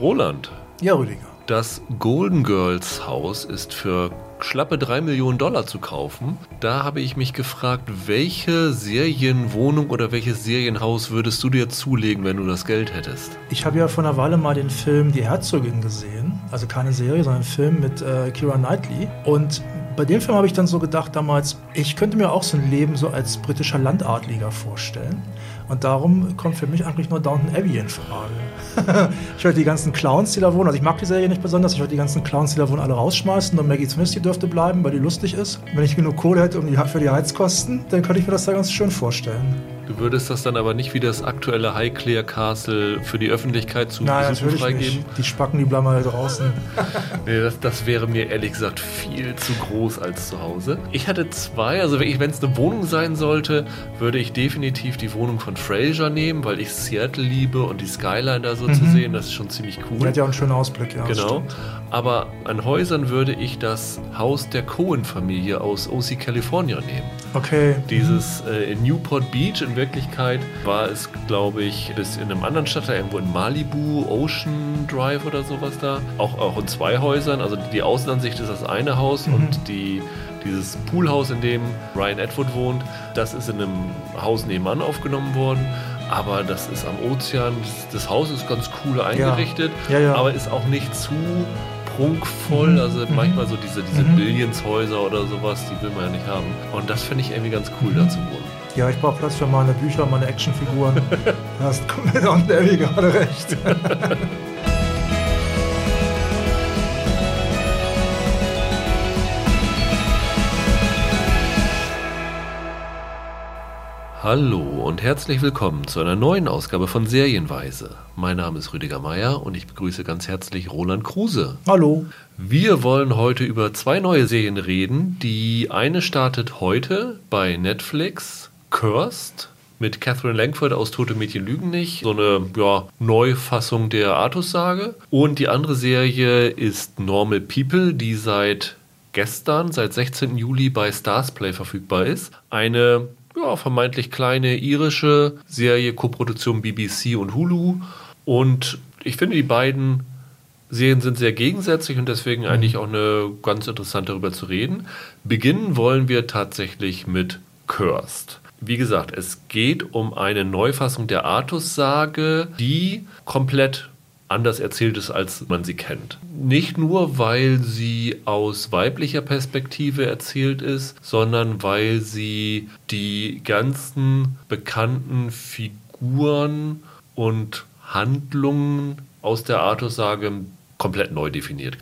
Roland. Ja, Rüdiger. Das Golden Girls Haus ist für schlappe 3 Millionen Dollar zu kaufen. Da habe ich mich gefragt, welche Serienwohnung oder welches Serienhaus würdest du dir zulegen, wenn du das Geld hättest? Ich habe ja vor einer Weile mal den Film Die Herzogin gesehen. Also keine Serie, sondern ein Film mit äh, Kira Knightley. Und bei dem Film habe ich dann so gedacht damals, ich könnte mir auch so ein Leben so als britischer Landadliger vorstellen. Und darum kommt für mich eigentlich nur Downton Abbey in Frage. ich würde die ganzen Clowns, die da wohnen, also ich mag die Serie nicht besonders, ich würde die ganzen Clowns, die da wohnen, alle rausschmeißen und Maggie Smith, die dürfte bleiben, weil die lustig ist. Wenn ich genug Kohle hätte für die Heizkosten, dann könnte ich mir das da ganz schön vorstellen. Du würdest das dann aber nicht wie das aktuelle Highclere Castle für die Öffentlichkeit zu Nein, Besuchen freigeben? Nicht. Die Spacken, die bleiben halt draußen. nee, das, das, wäre mir ehrlich gesagt viel zu groß als zu Hause. Ich hatte zwei, also wenn es eine Wohnung sein sollte, würde ich definitiv die Wohnung von Fraser nehmen, weil ich Seattle liebe und die Skyline da so mhm. zu sehen, das ist schon ziemlich cool. Die hat ja auch einen schönen Ausblick, ja. Genau. Aber an Häusern würde ich das Haus der Cohen-Familie aus OC California nehmen. Okay. Dieses äh, in Newport Beach in Wirklichkeit war es, glaube ich, bis in einem anderen Stadtteil, irgendwo in Malibu, Ocean Drive oder sowas da. Auch, auch in zwei Häusern. Also die Außenansicht ist das eine Haus mhm. und die dieses Poolhaus, in dem Ryan Atwood wohnt, das ist in einem Haus nebenan aufgenommen worden. Aber das ist am Ozean. Das, das Haus ist ganz cool eingerichtet, ja. Ja, ja. aber ist auch nicht zu prunkvoll. Mhm. Also mhm. manchmal so diese, diese mhm. Billionshäuser oder sowas, die will man ja nicht haben. Und das finde ich irgendwie ganz cool, mhm. da zu wohnen. Ja, ich brauche Platz für meine Bücher, meine Actionfiguren. da hast komplett und Abby gerade recht. Hallo und herzlich willkommen zu einer neuen Ausgabe von Serienweise. Mein Name ist Rüdiger Meier und ich begrüße ganz herzlich Roland Kruse. Hallo. Wir wollen heute über zwei neue Serien reden. Die eine startet heute bei Netflix, Cursed mit Catherine Langford aus Tote Mädchen lügen nicht. So eine ja, Neufassung der Artus-Sage. Und die andere Serie ist Normal People, die seit gestern, seit 16. Juli bei Starsplay verfügbar ist. Eine ja, vermeintlich kleine irische Serie, Koproduktion BBC und Hulu. Und ich finde, die beiden Serien sind sehr gegensätzlich und deswegen mhm. eigentlich auch eine ganz interessant darüber zu reden. Beginnen wollen wir tatsächlich mit Cursed. Wie gesagt, es geht um eine Neufassung der Artus-Sage, die komplett anders erzählt ist, als man sie kennt. Nicht nur, weil sie aus weiblicher Perspektive erzählt ist, sondern weil sie die ganzen bekannten Figuren und Handlungen aus der Artussage komplett neu definiert.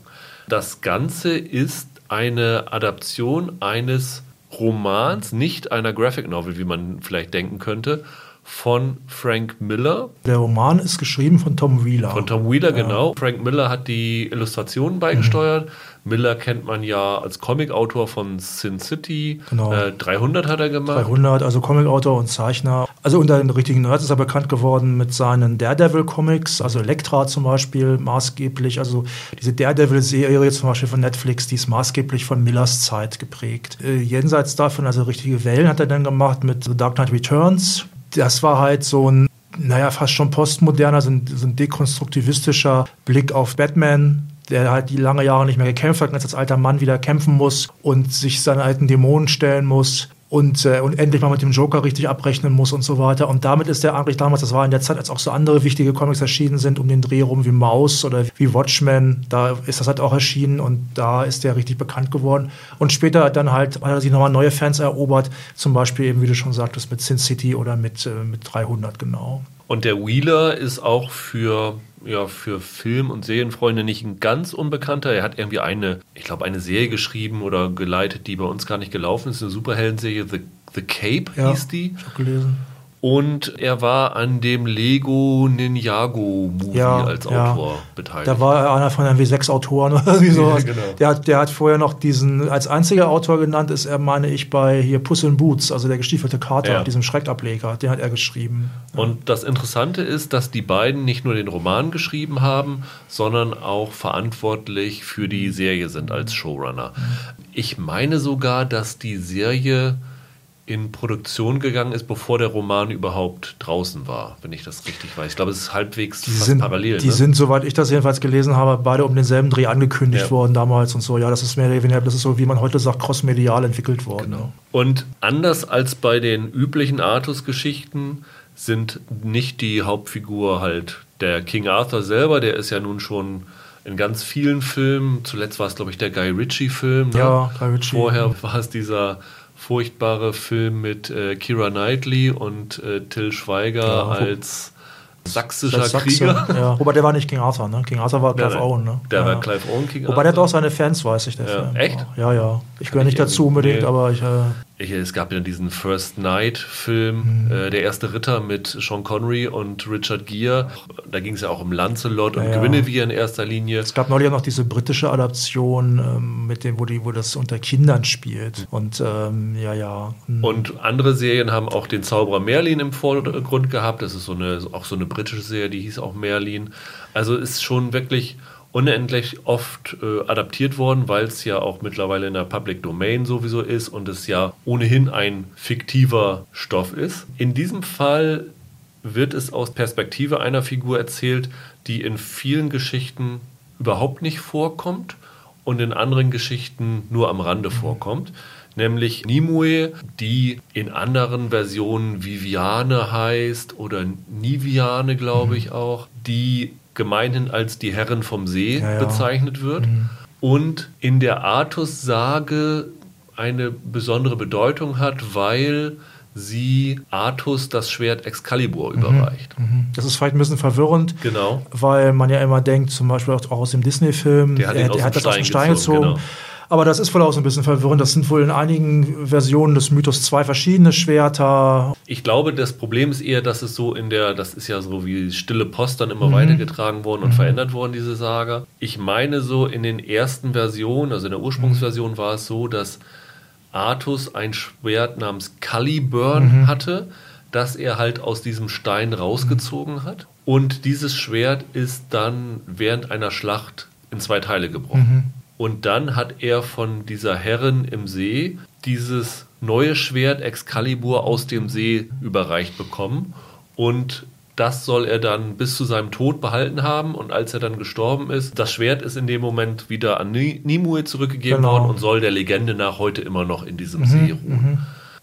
Das Ganze ist eine Adaption eines Romans, nicht einer Graphic Novel, wie man vielleicht denken könnte, von Frank Miller. Der Roman ist geschrieben von Tom Wheeler. Von Tom Wheeler, ja. genau. Frank Miller hat die Illustrationen beigesteuert. Mhm. Miller kennt man ja als Comicautor von Sin City. Genau. Äh, 300 hat er gemacht. 300, also Comicautor und Zeichner. Also unter den richtigen Nerds ist er bekannt geworden mit seinen Daredevil-Comics, also Elektra zum Beispiel maßgeblich. Also diese Daredevil-Serie zum Beispiel von Netflix, die ist maßgeblich von Millers Zeit geprägt. Äh, jenseits davon, also richtige Wellen hat er dann gemacht mit The Dark Knight Returns das war halt so ein, naja, fast schon postmoderner, so ein, so ein dekonstruktivistischer Blick auf Batman, der halt die lange Jahre nicht mehr gekämpft hat und jetzt als alter Mann wieder kämpfen muss und sich seinen alten Dämonen stellen muss und, äh, und endlich mal mit dem Joker richtig abrechnen muss und so weiter. Und damit ist er eigentlich damals, das war in der Zeit, als auch so andere wichtige Comics erschienen sind, um den Dreh rum wie Maus oder wie Watchmen, da ist das halt auch erschienen und da ist der richtig bekannt geworden. Und später dann halt hat er sich nochmal neue Fans erobert, zum Beispiel eben, wie du schon sagtest, mit Sin City oder mit, äh, mit 300 genau. Und der Wheeler ist auch für ja für Film- und Serienfreunde nicht ein ganz unbekannter. Er hat irgendwie eine, ich glaube, eine Serie geschrieben oder geleitet, die bei uns gar nicht gelaufen ist. Eine Superhelden-Serie, The, The Cape ja, hieß die. Ich habe gelesen. Und er war an dem Lego Ninjago Movie ja, als Autor ja. beteiligt. Da war er einer von den sechs Autoren oder irgendwie sowas. Ja, genau. der, hat, der hat vorher noch diesen, als einziger Autor genannt ist er, meine ich, bei hier Puss in Boots, also der gestiefelte Kater, ja. diesem Schreckableger, den hat er geschrieben. Und das Interessante ist, dass die beiden nicht nur den Roman geschrieben haben, sondern auch verantwortlich für die Serie sind als Showrunner. Ich meine sogar, dass die Serie in Produktion gegangen ist, bevor der Roman überhaupt draußen war, wenn ich das richtig weiß. Ich glaube, es ist halbwegs die sind, parallel. Die ne? sind, soweit ich das jedenfalls gelesen habe, beide um denselben Dreh angekündigt ja. worden damals und so. Ja, das ist mehr oder weniger, das ist so, wie man heute sagt, crossmedial entwickelt worden. Genau. Und anders als bei den üblichen Artus-Geschichten sind nicht die Hauptfigur halt der King Arthur selber, der ist ja nun schon in ganz vielen Filmen, zuletzt war es, glaube ich, der Guy Ritchie-Film. Ne? Ja, Guy Ritchie. Vorher war es dieser furchtbare Film mit äh, Kira Knightley und äh, Till Schweiger ja, als sächsischer Sachse, Krieger. Ja. Wobei der war nicht King Arthur, ne? King Arthur war Clive nein. Owen, ne? Der ja. war Clive Owen King Wobei Arthur. der hat auch seine Fans, weiß ich, der ja. Film. Echt? Ja, ja. Ich gehöre nicht dazu unbedingt, nee. aber ich. Äh, ich, es gab ja diesen First Night-Film, mhm. äh, Der erste Ritter mit Sean Connery und Richard Gere. Da ging es ja auch um Lancelot und ja, Guinevere in erster Linie. Es gab neulich auch noch diese britische Adaption, ähm, mit dem, wo, die, wo das unter Kindern spielt. Und ähm, ja, ja. Mhm. Und andere Serien haben auch den Zauberer Merlin im Vordergrund gehabt. Das ist so eine, auch so eine britische Serie, die hieß auch Merlin. Also ist schon wirklich unendlich oft äh, adaptiert worden, weil es ja auch mittlerweile in der Public Domain sowieso ist und es ja ohnehin ein fiktiver Stoff ist. In diesem Fall wird es aus Perspektive einer Figur erzählt, die in vielen Geschichten überhaupt nicht vorkommt und in anderen Geschichten nur am Rande vorkommt. Nämlich Nimue, die in anderen Versionen Viviane heißt oder Niviane, glaube ich auch, die gemeinhin als die Herren vom See ja, ja. bezeichnet wird mhm. und in der Artus-Sage eine besondere Bedeutung hat, weil sie Artus das Schwert Excalibur mhm. überreicht. Mhm. Das ist vielleicht ein bisschen verwirrend, genau. weil man ja immer denkt, zum Beispiel auch aus dem Disney-Film, der hat, er, der hat das aus dem Stein gezogen. gezogen. Genau. Aber das ist wohl auch so ein bisschen verwirrend. Das sind wohl in einigen Versionen des Mythos zwei verschiedene Schwerter. Ich glaube, das Problem ist eher, dass es so in der, das ist ja so wie stille Post dann immer mhm. weitergetragen worden und mhm. verändert worden, diese Saga. Ich meine so in den ersten Versionen, also in der Ursprungsversion mhm. war es so, dass Artus ein Schwert namens Caliburn mhm. hatte, das er halt aus diesem Stein rausgezogen hat. Und dieses Schwert ist dann während einer Schlacht in zwei Teile gebrochen. Und dann hat er von dieser Herrin im See dieses neue Schwert Excalibur aus dem See überreicht bekommen. Und das soll er dann bis zu seinem Tod behalten haben. Und als er dann gestorben ist, das Schwert ist in dem Moment wieder an Nimue zurückgegeben genau. worden und soll der Legende nach heute immer noch in diesem mhm, See ruhen. Mhm.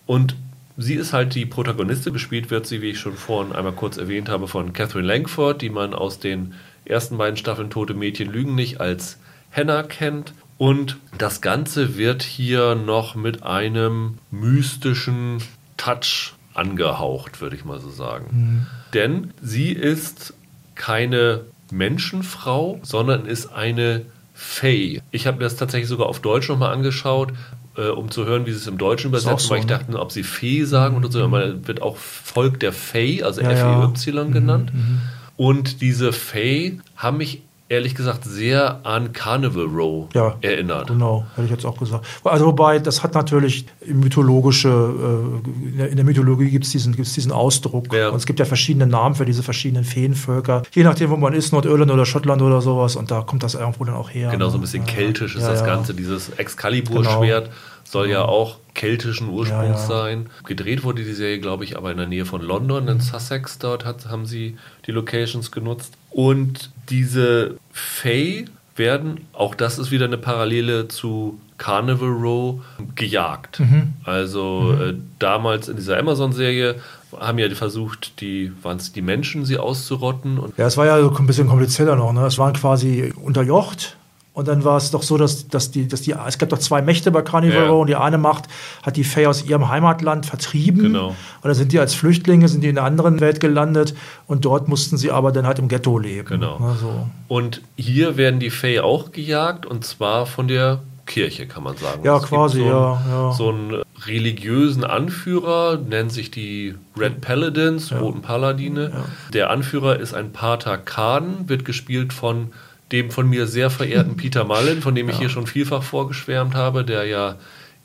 Und sie ist halt die Protagonistin. Gespielt wird sie, wie ich schon vorhin einmal kurz erwähnt habe, von Catherine Langford, die man aus den ersten beiden Staffeln Tote Mädchen lügen nicht als Henna kennt. Und das Ganze wird hier noch mit einem mystischen Touch angehaucht, würde ich mal so sagen. Mhm. Denn sie ist keine Menschenfrau, sondern ist eine Fee. Ich habe mir das tatsächlich sogar auf Deutsch nochmal angeschaut, äh, um zu hören, wie sie es im Deutschen übersetzen, so, weil ich ne? dachte, ob sie Fee sagen mhm. oder so. Man wird auch Volk der Fee, also ja, F-E-Y ja. genannt. Mhm. Und diese Fee haben mich ehrlich gesagt sehr an Carnival Row ja, erinnert. Genau, hätte ich jetzt auch gesagt. Also wobei, das hat natürlich mythologische, äh, in der Mythologie gibt es diesen, gibt's diesen Ausdruck. Ja. Und es gibt ja verschiedene Namen für diese verschiedenen Feenvölker. Je nachdem, wo man ist, Nordirland oder Schottland oder sowas. Und da kommt das irgendwo dann auch her. Genau, so ein ne? bisschen ja, keltisch ist das Ganze. Dieses Excalibur-Schwert genau. soll ja auch keltischen Ursprungs sein. Gedreht wurde die Serie, glaube ich, aber in der Nähe von London, in Sussex. Dort hat, haben sie die Locations genutzt. Und diese Fae werden, auch das ist wieder eine Parallele zu Carnival Row, gejagt. Mhm. Also mhm. Äh, damals in dieser Amazon-Serie haben ja versucht, die, waren es die Menschen, sie auszurotten. Ja, es war ja ein bisschen komplizierter noch. Ne? Es waren quasi unterjocht und dann war es doch so, dass, dass, die, dass die, es gab doch zwei Mächte bei Carnival ja. und die eine Macht hat die Fey aus ihrem Heimatland vertrieben. Genau. Und dann sind die als Flüchtlinge, sind die in einer anderen Welt gelandet und dort mussten sie aber dann halt im Ghetto leben. Genau. Also. Und hier werden die Fey auch gejagt und zwar von der Kirche, kann man sagen. Ja, es quasi, so einen, ja, ja. So einen religiösen Anführer, nennen sich die Red Paladins, ja. Roten Paladine. Ja. Der Anführer ist ein Pater Khan, wird gespielt von dem von mir sehr verehrten Peter Mullen, von dem ich ja. hier schon vielfach vorgeschwärmt habe, der ja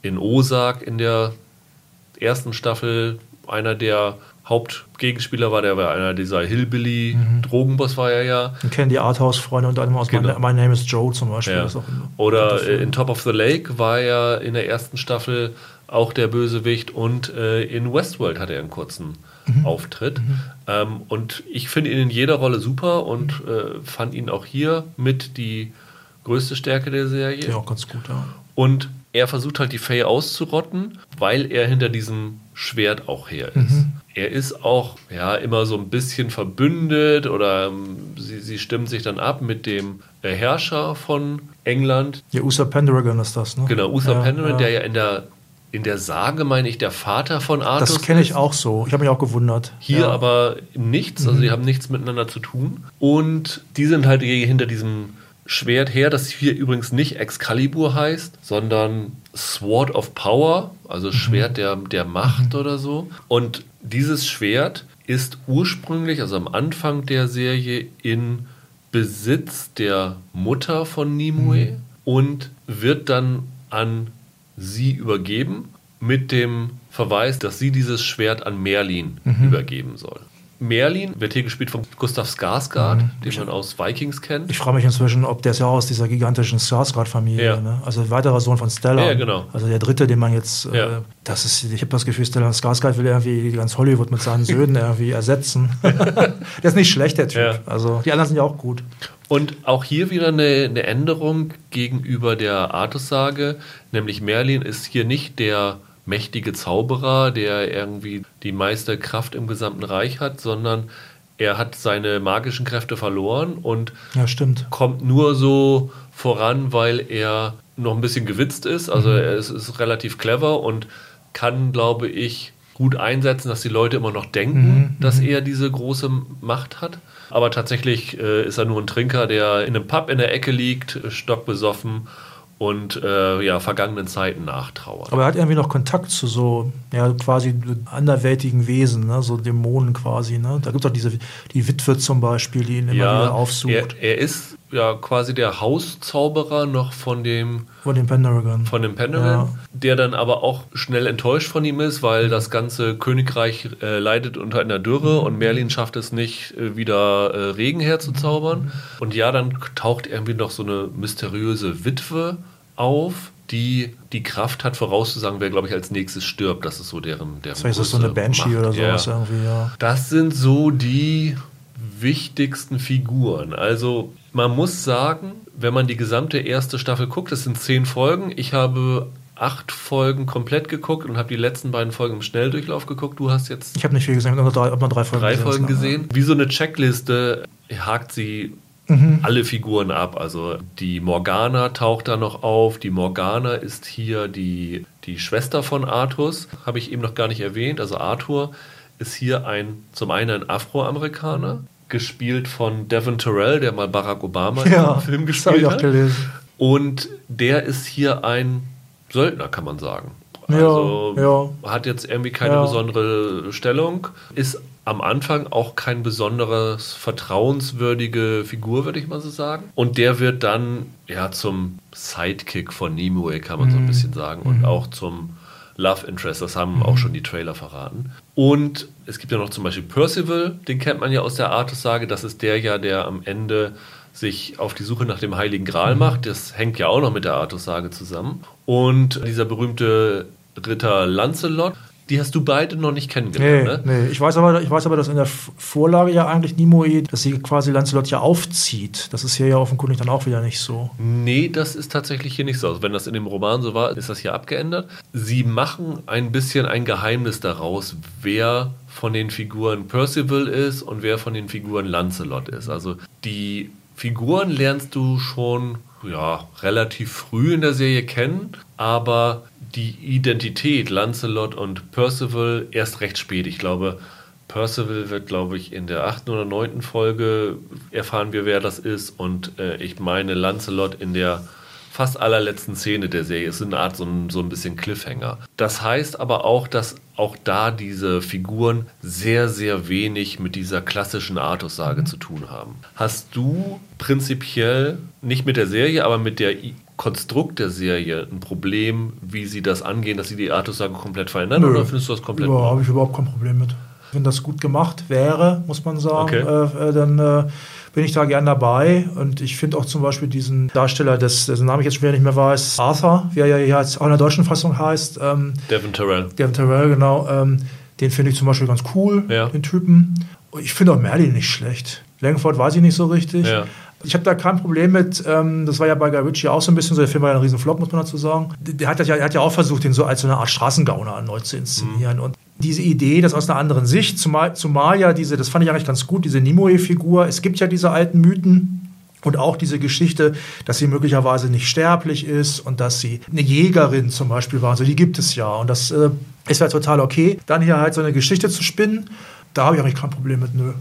in Osak in der ersten Staffel einer der Hauptgegenspieler war, der war einer dieser Hillbilly-Drogenboss war er ja. Ich kenne die Arthouse-Freunde unter anderem aus genau. My, My, Name is Joe zum Beispiel. Ja. Oder in Top of the Lake war er in der ersten Staffel auch der Bösewicht. Und äh, in Westworld hat er einen kurzen mhm. Auftritt. Mhm. Ähm, und ich finde ihn in jeder Rolle super und äh, fand ihn auch hier mit die größte Stärke der Serie. Ja, auch ganz gut, ja. Und er versucht halt die Faye auszurotten, weil er hinter diesem Schwert auch her ist. Mhm. Er ist auch ja immer so ein bisschen verbündet oder ähm, sie, sie stimmen sich dann ab mit dem äh, Herrscher von England. Ja, Uther Pendragon ist das, ne? Genau, Uther ja, Pendragon, ja. der ja in der in der Sage, meine ich, der Vater von Arthur. Das kenne ich auch so. Ich habe mich auch gewundert. Hier ja. aber nichts, also mhm. die haben nichts miteinander zu tun. Und die sind halt hinter diesem Schwert her, das hier übrigens nicht Excalibur heißt, sondern Sword of Power, also mhm. Schwert der, der Macht mhm. oder so. Und dieses Schwert ist ursprünglich, also am Anfang der Serie, in Besitz der Mutter von Nimue mhm. und wird dann an sie übergeben mit dem Verweis, dass sie dieses Schwert an Merlin mhm. übergeben soll. Merlin wird hier gespielt von Gustav Skarsgård, mhm. den man aus Vikings kennt. Ich frage mich inzwischen, ob der ist ja auch aus dieser gigantischen Skarsgård-Familie. Ja. Ne? Also ein weiterer Sohn von Stella. Ja, genau. Also der dritte, den man jetzt, äh, ja. äh, das ist, ich habe das Gefühl, Stella Skarsgård will irgendwie ganz Hollywood mit seinen Söhnen irgendwie ersetzen. der ist nicht schlecht, der Typ. Ja. Also die anderen sind ja auch gut. Und auch hier wieder eine, eine Änderung gegenüber der Artussage, nämlich Merlin ist hier nicht der mächtige Zauberer, der irgendwie die meiste Kraft im gesamten Reich hat, sondern er hat seine magischen Kräfte verloren und ja, kommt nur so voran, weil er noch ein bisschen gewitzt ist. Also mhm. er ist, ist, relativ clever und kann, glaube ich, gut einsetzen, dass die Leute immer noch denken, mhm. dass mhm. er diese große Macht hat. Aber tatsächlich äh, ist er nur ein Trinker, der in einem Pub in der Ecke liegt, stockbesoffen und äh, ja, vergangenen Zeiten nachtrauern. Aber er hat irgendwie noch Kontakt zu so ja, quasi anderweltigen Wesen, ne? so Dämonen quasi. Ne? Da gibt es auch diese, die Witwe zum Beispiel, die ihn immer ja, wieder aufsucht. Er, er, ist ja quasi der Hauszauberer noch von dem von dem Pendragon. Von dem Pendragon, ja. der dann aber auch schnell enttäuscht von ihm ist, weil das ganze Königreich äh, leidet unter einer Dürre und Merlin schafft es nicht, äh, wieder äh, Regen herzuzaubern. Und ja, dann taucht irgendwie noch so eine mysteriöse Witwe auf, die die Kraft hat, vorauszusagen, wer, glaube ich, als nächstes stirbt. Das ist so deren. deren Vielleicht ist das so eine Banshee Macht. oder sowas ja. irgendwie, ja. Das sind so die wichtigsten Figuren. Also, man muss sagen, wenn man die gesamte erste Staffel guckt, das sind zehn Folgen. Ich habe acht Folgen komplett geguckt und habe die letzten beiden Folgen im Schnelldurchlauf geguckt. Du hast jetzt. Ich habe nicht viel gesehen, nur drei, drei Folgen drei gesehen. Folgen gesehen. Wie so eine Checkliste hakt sie mhm. alle Figuren ab. Also die Morgana taucht da noch auf. Die Morgana ist hier die, die Schwester von Arthurs, habe ich eben noch gar nicht erwähnt. Also Arthur ist hier ein zum einen ein Afroamerikaner, gespielt von Devon Terrell, der mal Barack Obama ja, im Film gespielt das ich auch Gelesen. Und der ist hier ein Söldner, kann man sagen. Also ja, hat jetzt irgendwie keine ja. besondere Stellung, ist am Anfang auch kein besonderes vertrauenswürdige Figur, würde ich mal so sagen. Und der wird dann ja zum Sidekick von Nimue, kann man mhm. so ein mhm. bisschen sagen, und mhm. auch zum Love Interest. Das haben mhm. auch schon die Trailer verraten. Und es gibt ja noch zum Beispiel Percival, den kennt man ja aus der Artus-Sage. Das ist der ja, der am Ende sich auf die Suche nach dem Heiligen Gral mhm. macht. Das hängt ja auch noch mit der Artus-Sage zusammen. Und dieser berühmte Ritter Lancelot, die hast du beide noch nicht kennengelernt, nee, ne? Nee, ich weiß, aber, ich weiß aber, dass in der Vorlage ja eigentlich Nimue, dass sie quasi Lancelot ja aufzieht. Das ist hier ja offenkundig dann auch wieder nicht so. Nee, das ist tatsächlich hier nicht so. Also wenn das in dem Roman so war, ist das hier abgeändert. Sie machen ein bisschen ein Geheimnis daraus, wer von den Figuren Percival ist und wer von den Figuren Lancelot ist. Also die Figuren lernst du schon ja, relativ früh in der Serie kennen, aber die Identität Lancelot und Percival erst recht spät. Ich glaube, Percival wird, glaube ich, in der achten oder neunten Folge erfahren wir, wer das ist. Und äh, ich meine, Lancelot in der fast allerletzten Szene der Serie ist eine Art so ein, so ein bisschen Cliffhanger. Das heißt aber auch, dass auch da diese Figuren sehr, sehr wenig mit dieser klassischen Artussage mhm. zu tun haben. Hast du prinzipiell nicht mit der Serie, aber mit der Konstrukt der Serie ein Problem, wie sie das angehen, dass sie die Artussage komplett verändern? Nö. Oder findest du das komplett? Ja, habe ich überhaupt kein Problem mit. Wenn das gut gemacht wäre, muss man sagen, okay. äh, äh dann äh, bin ich da gern dabei. Und ich finde auch zum Beispiel diesen Darsteller, des, dessen Namen ich jetzt schon wieder nicht mehr weiß, Arthur, wie er ja jetzt auch in der deutschen Fassung heißt. Ähm, Devin Terrell. Devin Terrell, genau. Ähm, den finde ich zum Beispiel ganz cool, ja. den Typen. Ich finde auch Merlin nicht schlecht. Langford weiß ich nicht so richtig. Ja. Ich habe da kein Problem mit, ähm, das war ja bei Guy Ritchie auch so ein bisschen so, der Film war ja ein Riesenflop, muss man dazu sagen. Der hat, ja, der hat ja auch versucht, den so als so eine Art Straßengauner neu zu inszenieren. Mhm. Und diese Idee, das aus einer anderen Sicht, zumal, zumal ja diese, das fand ich eigentlich ganz gut, diese Nimue-Figur, es gibt ja diese alten Mythen, und auch diese Geschichte, dass sie möglicherweise nicht sterblich ist und dass sie eine Jägerin zum Beispiel war. Also die gibt es ja. Und das äh, ist ja total okay. Dann hier halt so eine Geschichte zu spinnen, da habe ich eigentlich kein Problem mit, nö.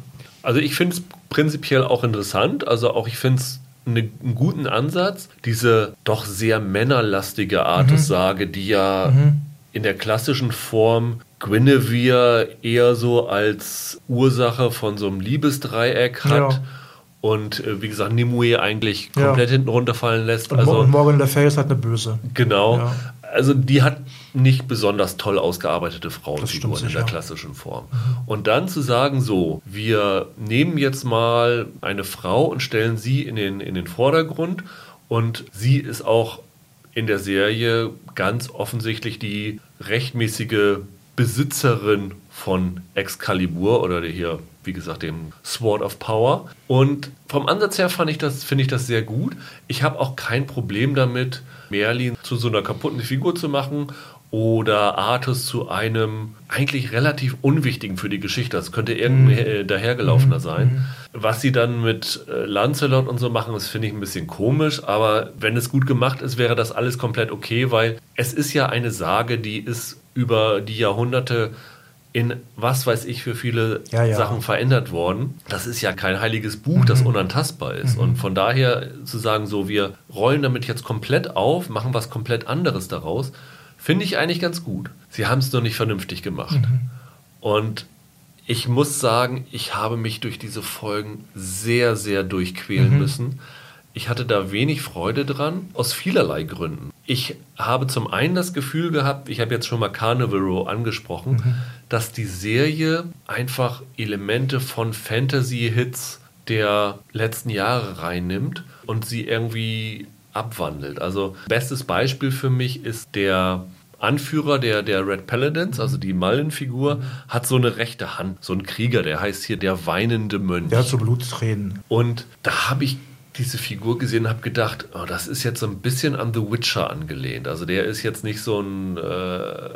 Also ich finde es prinzipiell auch interessant. Also auch ich finde es eine, einen guten Ansatz, diese doch sehr männerlastige Art mhm. des Sage, die ja mhm. in der klassischen Form Guinevere eher so als Ursache von so einem Liebesdreieck hat. Ja. Und äh, wie gesagt, Nimue eigentlich komplett ja. hinten runterfallen lässt. Und, also, und Morgan Le Fay ist halt eine Böse. Genau. Ja. Also die hat nicht besonders toll ausgearbeitete Frauenfiguren in der klassischen Form. Mhm. Und dann zu sagen, so, wir nehmen jetzt mal eine Frau und stellen sie in den, in den Vordergrund und sie ist auch in der Serie ganz offensichtlich die rechtmäßige Besitzerin von Excalibur oder der hier, wie gesagt, dem Sword of Power. Und vom Ansatz her fand ich das, finde ich das sehr gut. Ich habe auch kein Problem damit, Merlin zu so einer kaputten Figur zu machen oder Artus zu einem eigentlich relativ unwichtigen für die Geschichte. Das könnte irgendwie mhm. Äh, dahergelaufener mhm. sein. Was sie dann mit äh, Lancelot und so machen, das finde ich ein bisschen komisch, aber wenn es gut gemacht ist, wäre das alles komplett okay, weil es ist ja eine Sage, die ist über die Jahrhunderte in was weiß ich für viele ja, ja. Sachen verändert worden. Das ist ja kein heiliges Buch, mhm. das unantastbar ist. Mhm. Und von daher zu sagen, so, wir rollen damit jetzt komplett auf, machen was komplett anderes daraus, Finde ich eigentlich ganz gut. Sie haben es nur nicht vernünftig gemacht. Mhm. Und ich muss sagen, ich habe mich durch diese Folgen sehr, sehr durchquälen mhm. müssen. Ich hatte da wenig Freude dran, aus vielerlei Gründen. Ich habe zum einen das Gefühl gehabt, ich habe jetzt schon mal Carnival Row angesprochen, mhm. dass die Serie einfach Elemente von Fantasy-Hits der letzten Jahre reinnimmt und sie irgendwie abwandelt. Also bestes Beispiel für mich ist der Anführer der, der Red Paladins, also die Mallenfigur, hat so eine rechte Hand, so ein Krieger, der heißt hier der weinende Mönch. Der hat so Blutstränen. Und da habe ich diese Figur gesehen und habe gedacht, oh, das ist jetzt so ein bisschen an The Witcher angelehnt. Also der ist jetzt nicht so ein äh,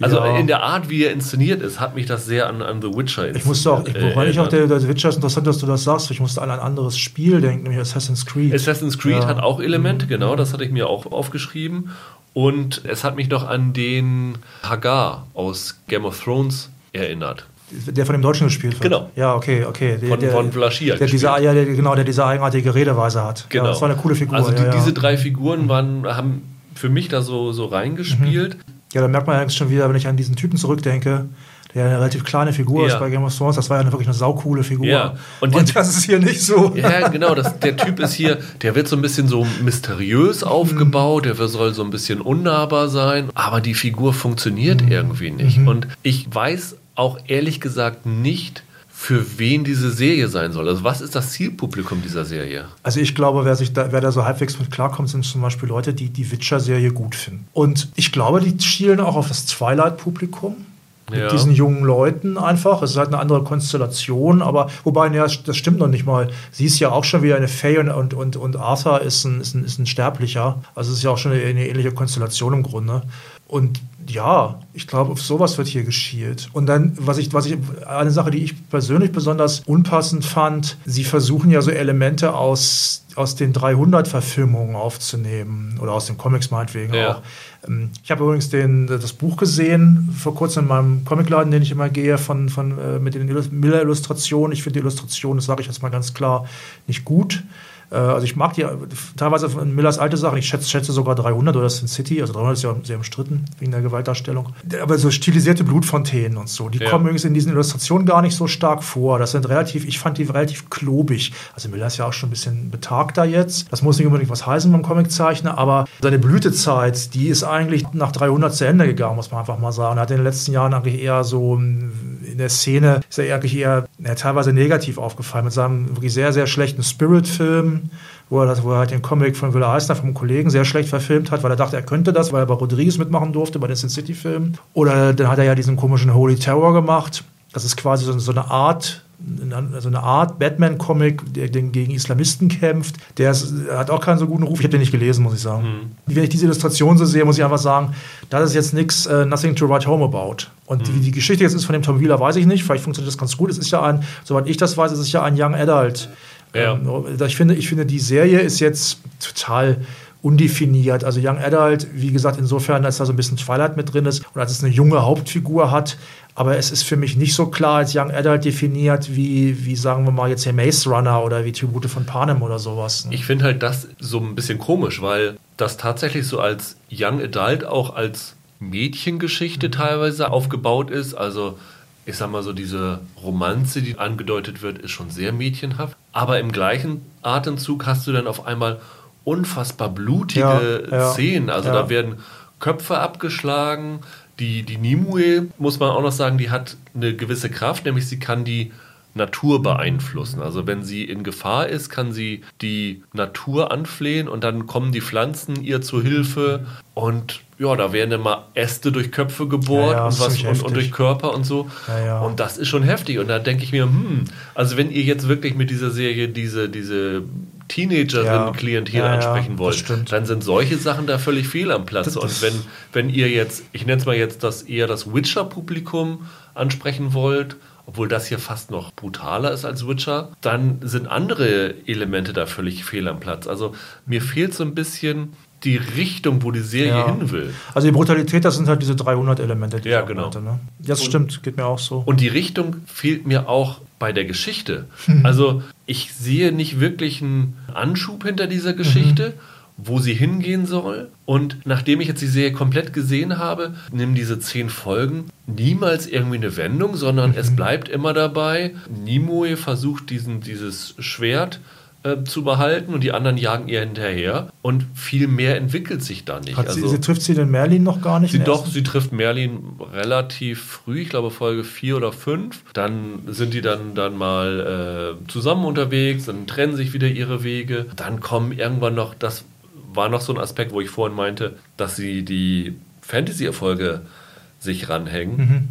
also ja. in der Art, wie er inszeniert ist, hat mich das sehr an, an The Witcher inszeniert. Ich musste auch, ich, wobei äh, ich auch der, der Witcher ist interessant, dass du das sagst. Ich musste an ein anderes Spiel denken, nämlich Assassin's Creed. Assassin's Creed ja. hat auch Elemente, mhm. genau, das hatte ich mir auch aufgeschrieben. Und es hat mich noch an den Hagar aus Game of Thrones erinnert. Der von dem Deutschen gespielt wird. Genau. Ja, okay, okay. Der, von, von Vlaschia. Der diese, ja, der, genau, der diese eigenartige Redeweise hat. Genau. Ja, das war eine coole Figur. Also die, ja, diese drei Figuren waren, haben für mich da so, so reingespielt. Mhm. Ja, da merkt man eigentlich schon wieder, wenn ich an diesen Typen zurückdenke, der eine relativ kleine Figur ja. ist bei Game of Thrones. Das war ja eine, wirklich eine saukoole Figur. Ja. Und, und das ist hier nicht so. Ja, genau. Das, der Typ ist hier, der wird so ein bisschen so mysteriös aufgebaut, der soll so ein bisschen unnahbar sein, aber die Figur funktioniert mhm. irgendwie nicht. Mhm. Und ich weiß auch ehrlich gesagt nicht, für wen diese Serie sein soll. Also was ist das Zielpublikum dieser Serie? Also ich glaube, wer, sich da, wer da so halbwegs mit klarkommt, sind zum Beispiel Leute, die die Witcher-Serie gut finden. Und ich glaube, die schielen auch auf das Twilight-Publikum mit ja. diesen jungen Leuten einfach. Es ist halt eine andere Konstellation, aber wobei, ja, das stimmt noch nicht mal. Sie ist ja auch schon wieder eine Faye und, und, und, und Arthur ist ein, ist, ein, ist ein Sterblicher. Also es ist ja auch schon eine, eine ähnliche Konstellation im Grunde. Und ja, ich glaube, auf sowas wird hier geschielt. Und dann, was ich, was ich, eine Sache, die ich persönlich besonders unpassend fand, sie versuchen ja so Elemente aus, aus den 300-Verfilmungen aufzunehmen oder aus den Comics meinetwegen ja. auch. Ähm, ich habe übrigens den, das Buch gesehen, vor kurzem in meinem Comicladen, den ich immer gehe, von, von, äh, mit den Miller-Illustrationen. Ich finde die Illustration, das sage ich jetzt mal ganz klar, nicht gut. Äh, also ich mag die teilweise von Millers alte Sachen. Ich schätze, schätze sogar 300 oder Sin City. Also 300 ist ja sehr umstritten wegen der Gewaltdarstellung. Aber so stilisierte Blutfontänen und so, die ja. kommen übrigens in diesen Illustrationen gar nicht so stark vor. Das sind relativ, ich fand die relativ klobig. Also Miller ist ja auch schon ein bisschen betagter jetzt. Das muss nicht unbedingt was heißen beim Comiczeichner, aber seine Blütezeit, die ist eigentlich nach 300 zu Ende gegangen, muss man einfach mal sagen. Er hat in den letzten Jahren eigentlich eher so in der Szene ist er eigentlich eher ja, teilweise negativ aufgefallen mit seinem wirklich sehr, sehr schlechten Spirit-Film, wo er, das, wo er halt den Comic von Willa Eisner vom Kollegen sehr schlecht verfilmt hat, weil er dachte, er könnte das, weil er bei Rodriguez mitmachen durfte, bei den Sin City-Filmen. Oder dann hat er ja diesen komischen Holy Terror gemacht. Das ist quasi so, so eine Art so eine Art Batman-Comic, der gegen Islamisten kämpft. Der ist, hat auch keinen so guten Ruf. Ich habe den nicht gelesen, muss ich sagen. Mhm. Wenn ich diese Illustration so sehe, muss ich einfach sagen, das ist jetzt nichts, uh, nothing to write home about. Und mhm. wie die Geschichte jetzt ist von dem Tom Wheeler, weiß ich nicht. Vielleicht funktioniert das ganz gut. Es ist ja ein, soweit ich das weiß, es ist ja ein Young Adult. Ja. Ähm, ich, finde, ich finde, die Serie ist jetzt total undefiniert. Also Young Adult, wie gesagt, insofern, dass da so ein bisschen Twilight mit drin ist und als es eine junge Hauptfigur hat. Aber es ist für mich nicht so klar als Young Adult definiert, wie, wie sagen wir mal jetzt hier Maze Runner oder wie Tribute von Panem oder sowas. Ne? Ich finde halt das so ein bisschen komisch, weil das tatsächlich so als Young Adult auch als Mädchengeschichte mhm. teilweise aufgebaut ist. Also ich sag mal so, diese Romanze, die angedeutet wird, ist schon sehr mädchenhaft. Aber im gleichen Atemzug hast du dann auf einmal unfassbar blutige ja, ja, Szenen. Also ja. da werden Köpfe abgeschlagen. Die, die Nimue, muss man auch noch sagen, die hat eine gewisse Kraft, nämlich sie kann die Natur beeinflussen. Also wenn sie in Gefahr ist, kann sie die Natur anflehen und dann kommen die Pflanzen ihr zu Hilfe und ja, da werden immer Äste durch Köpfe gebohrt ja, ja, und, was, und, und, durch Körper und so. Ja, und das ist schon heftig. Und da denke ich mir, hm, also wenn ihr jetzt wirklich mit dieser Serie diese, diese ja, ansprechen wollt, dann sind solche Sachen da völlig fehl am Platz. und wenn, wenn ihr jetzt, ich nenne es mal jetzt, das eher das Witcher-Publikum ansprechen wollt, obwohl das hier fast noch brutaler ist als Witcher, dann sind andere Elemente da völlig fehl am Platz. Also mir fehlt so ein bisschen die Richtung, wo die Serie ja. hin will. Also die Brutalität, das sind halt diese 300 Elemente. Die ja, genau. Meinte, ne? Das und, stimmt, geht mir auch so. Und die Richtung fehlt mir auch bei der Geschichte. Hm. Also ich sehe nicht wirklich einen Anschub hinter dieser Geschichte. Mhm wo sie hingehen soll. Und nachdem ich jetzt die Serie komplett gesehen habe, nimm diese zehn Folgen niemals irgendwie eine Wendung, sondern mhm. es bleibt immer dabei. Nimue versucht diesen, dieses Schwert äh, zu behalten und die anderen jagen ihr hinterher und viel mehr entwickelt sich da nicht. Also, sie, sie, trifft sie den Merlin noch gar nicht? Sie doch, sie trifft Merlin relativ früh, ich glaube Folge 4 oder 5. Dann sind die dann, dann mal äh, zusammen unterwegs, dann trennen sich wieder ihre Wege. Dann kommen irgendwann noch, das war noch so ein Aspekt, wo ich vorhin meinte, dass sie die Fantasy-Erfolge sich ranhängen. Mhm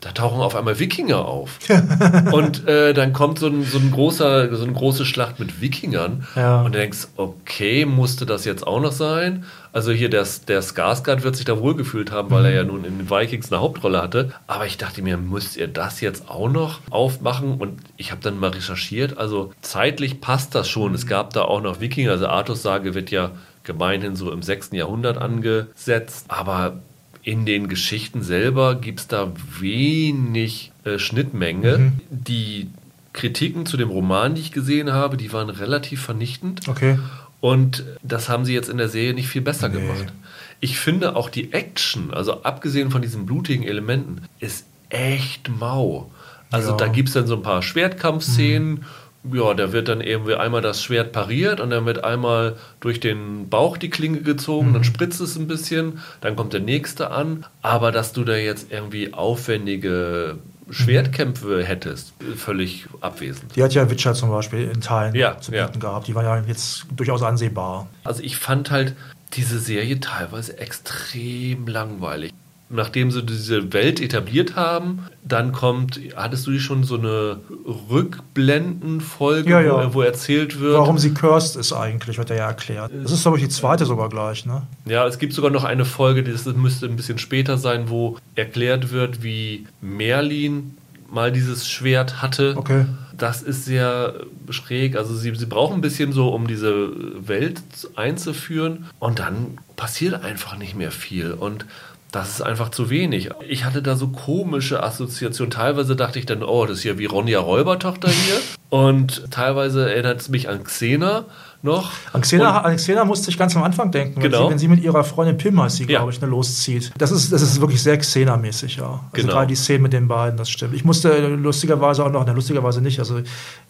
da tauchen auf einmal Wikinger auf. und äh, dann kommt so ein, so ein großer, so eine große Schlacht mit Wikingern. Ja. Und du denkst, okay, musste das jetzt auch noch sein? Also hier der, der Skarsgård wird sich da wohlgefühlt haben, weil mhm. er ja nun in den Vikings eine Hauptrolle hatte. Aber ich dachte mir, müsst ihr das jetzt auch noch aufmachen? Und ich habe dann mal recherchiert. Also zeitlich passt das schon. Es gab da auch noch Wikinger. Also Artus-Sage wird ja gemeinhin so im 6. Jahrhundert angesetzt. Aber in den Geschichten selber gibt es da wenig äh, Schnittmenge. Mhm. Die Kritiken zu dem Roman, die ich gesehen habe, die waren relativ vernichtend. Okay. Und das haben sie jetzt in der Serie nicht viel besser nee. gemacht. Ich finde auch die Action, also abgesehen von diesen blutigen Elementen, ist echt mau. Also ja. da gibt es dann so ein paar Schwertkampfszenen. Mhm ja, da wird dann irgendwie einmal das Schwert pariert und dann wird einmal durch den Bauch die Klinge gezogen, mhm. dann spritzt es ein bisschen, dann kommt der nächste an. Aber dass du da jetzt irgendwie aufwendige Schwertkämpfe hättest, völlig abwesend. Die hat ja Witcher zum Beispiel in Teilen ja, zu bieten ja. gehabt. Die war ja jetzt durchaus ansehbar. Also ich fand halt diese Serie teilweise extrem langweilig nachdem sie diese Welt etabliert haben, dann kommt, hattest du schon so eine Rückblendenfolge, ja, ja. Wo, wo, erzählt wird. Warum sie cursed ist eigentlich, wird er ja erklärt. Das ist, glaube ich, die zweite sogar gleich, ne? Ja, es gibt sogar noch eine Folge, das müsste ein bisschen später sein, wo erklärt wird, wie Merlin mal dieses Schwert hatte. Okay. Das ist sehr schräg. Also sie, sie brauchen ein bisschen so, um diese Welt einzuführen. Und dann passiert einfach nicht mehr viel. Und das ist einfach zu wenig. Ich hatte da so komische Assoziationen. Teilweise dachte ich dann, oh, das ist ja wie Ronja Räubertochter hier. Und teilweise erinnert es mich an Xena noch. An Xena, an Xena musste ich ganz am Anfang denken, genau. wenn, sie, wenn sie mit ihrer Freundin Pim, heißt sie, ja. glaube ich, ne, loszieht. Das ist, das ist wirklich sehr Xena-mäßig, ja. Also genau. gerade die Szene mit den beiden, das stimmt. Ich musste lustigerweise auch noch, ne, lustigerweise nicht, also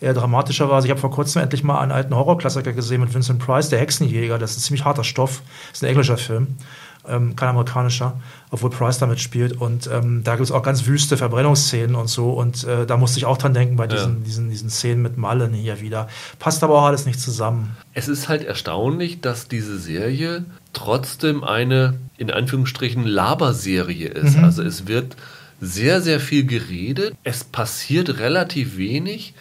eher dramatischerweise, ich habe vor kurzem endlich mal einen alten Horrorklassiker gesehen mit Vincent Price, der Hexenjäger. Das ist ein ziemlich harter Stoff. Das ist ein englischer Film. Ähm, kein amerikanischer, obwohl Price damit spielt. Und ähm, da gibt es auch ganz wüste Verbrennungsszenen und so. Und äh, da musste ich auch dran denken bei diesen, ja. diesen, diesen Szenen mit Mallen hier wieder. Passt aber auch alles nicht zusammen. Es ist halt erstaunlich, dass diese Serie trotzdem eine, in Anführungsstrichen, Laberserie ist. Mhm. Also es wird sehr, sehr viel geredet. Es passiert relativ wenig,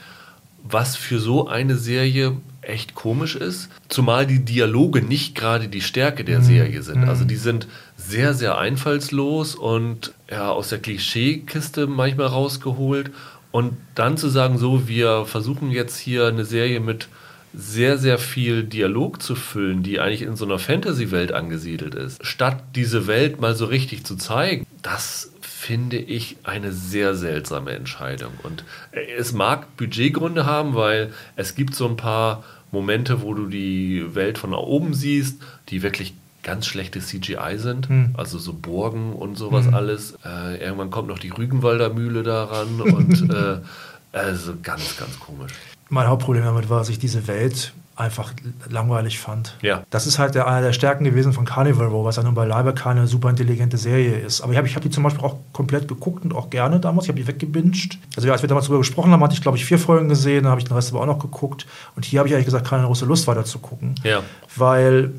was für so eine Serie echt komisch ist. Zumal die Dialoge nicht gerade die Stärke der mhm. Serie sind. Also die sind sehr, sehr einfallslos und ja, aus der Klischeekiste manchmal rausgeholt. Und dann zu sagen, so, wir versuchen jetzt hier eine Serie mit sehr, sehr viel Dialog zu füllen, die eigentlich in so einer Fantasy-Welt angesiedelt ist, statt diese Welt mal so richtig zu zeigen, das finde ich eine sehr seltsame Entscheidung. Und es mag Budgetgründe haben, weil es gibt so ein paar Momente, wo du die Welt von oben siehst, die wirklich ganz schlechte CGI sind, hm. also so Burgen und sowas hm. alles. Äh, irgendwann kommt noch die Rügenwalder Mühle daran und äh, also ganz, ganz komisch. Mein Hauptproblem damit war, dass ich diese Welt einfach langweilig fand. Ja. Das ist halt der, einer der Stärken gewesen von Carnival Row, was ja nun beileibe keine super intelligente Serie ist. Aber ich habe ich hab die zum Beispiel auch komplett geguckt und auch gerne damals. Ich habe die weggebinged. Also als wir damals darüber gesprochen haben, hatte ich glaube ich vier Folgen gesehen, dann habe ich den Rest aber auch noch geguckt. Und hier habe ich ehrlich gesagt keine große Lust weiter zu gucken. Ja. Weil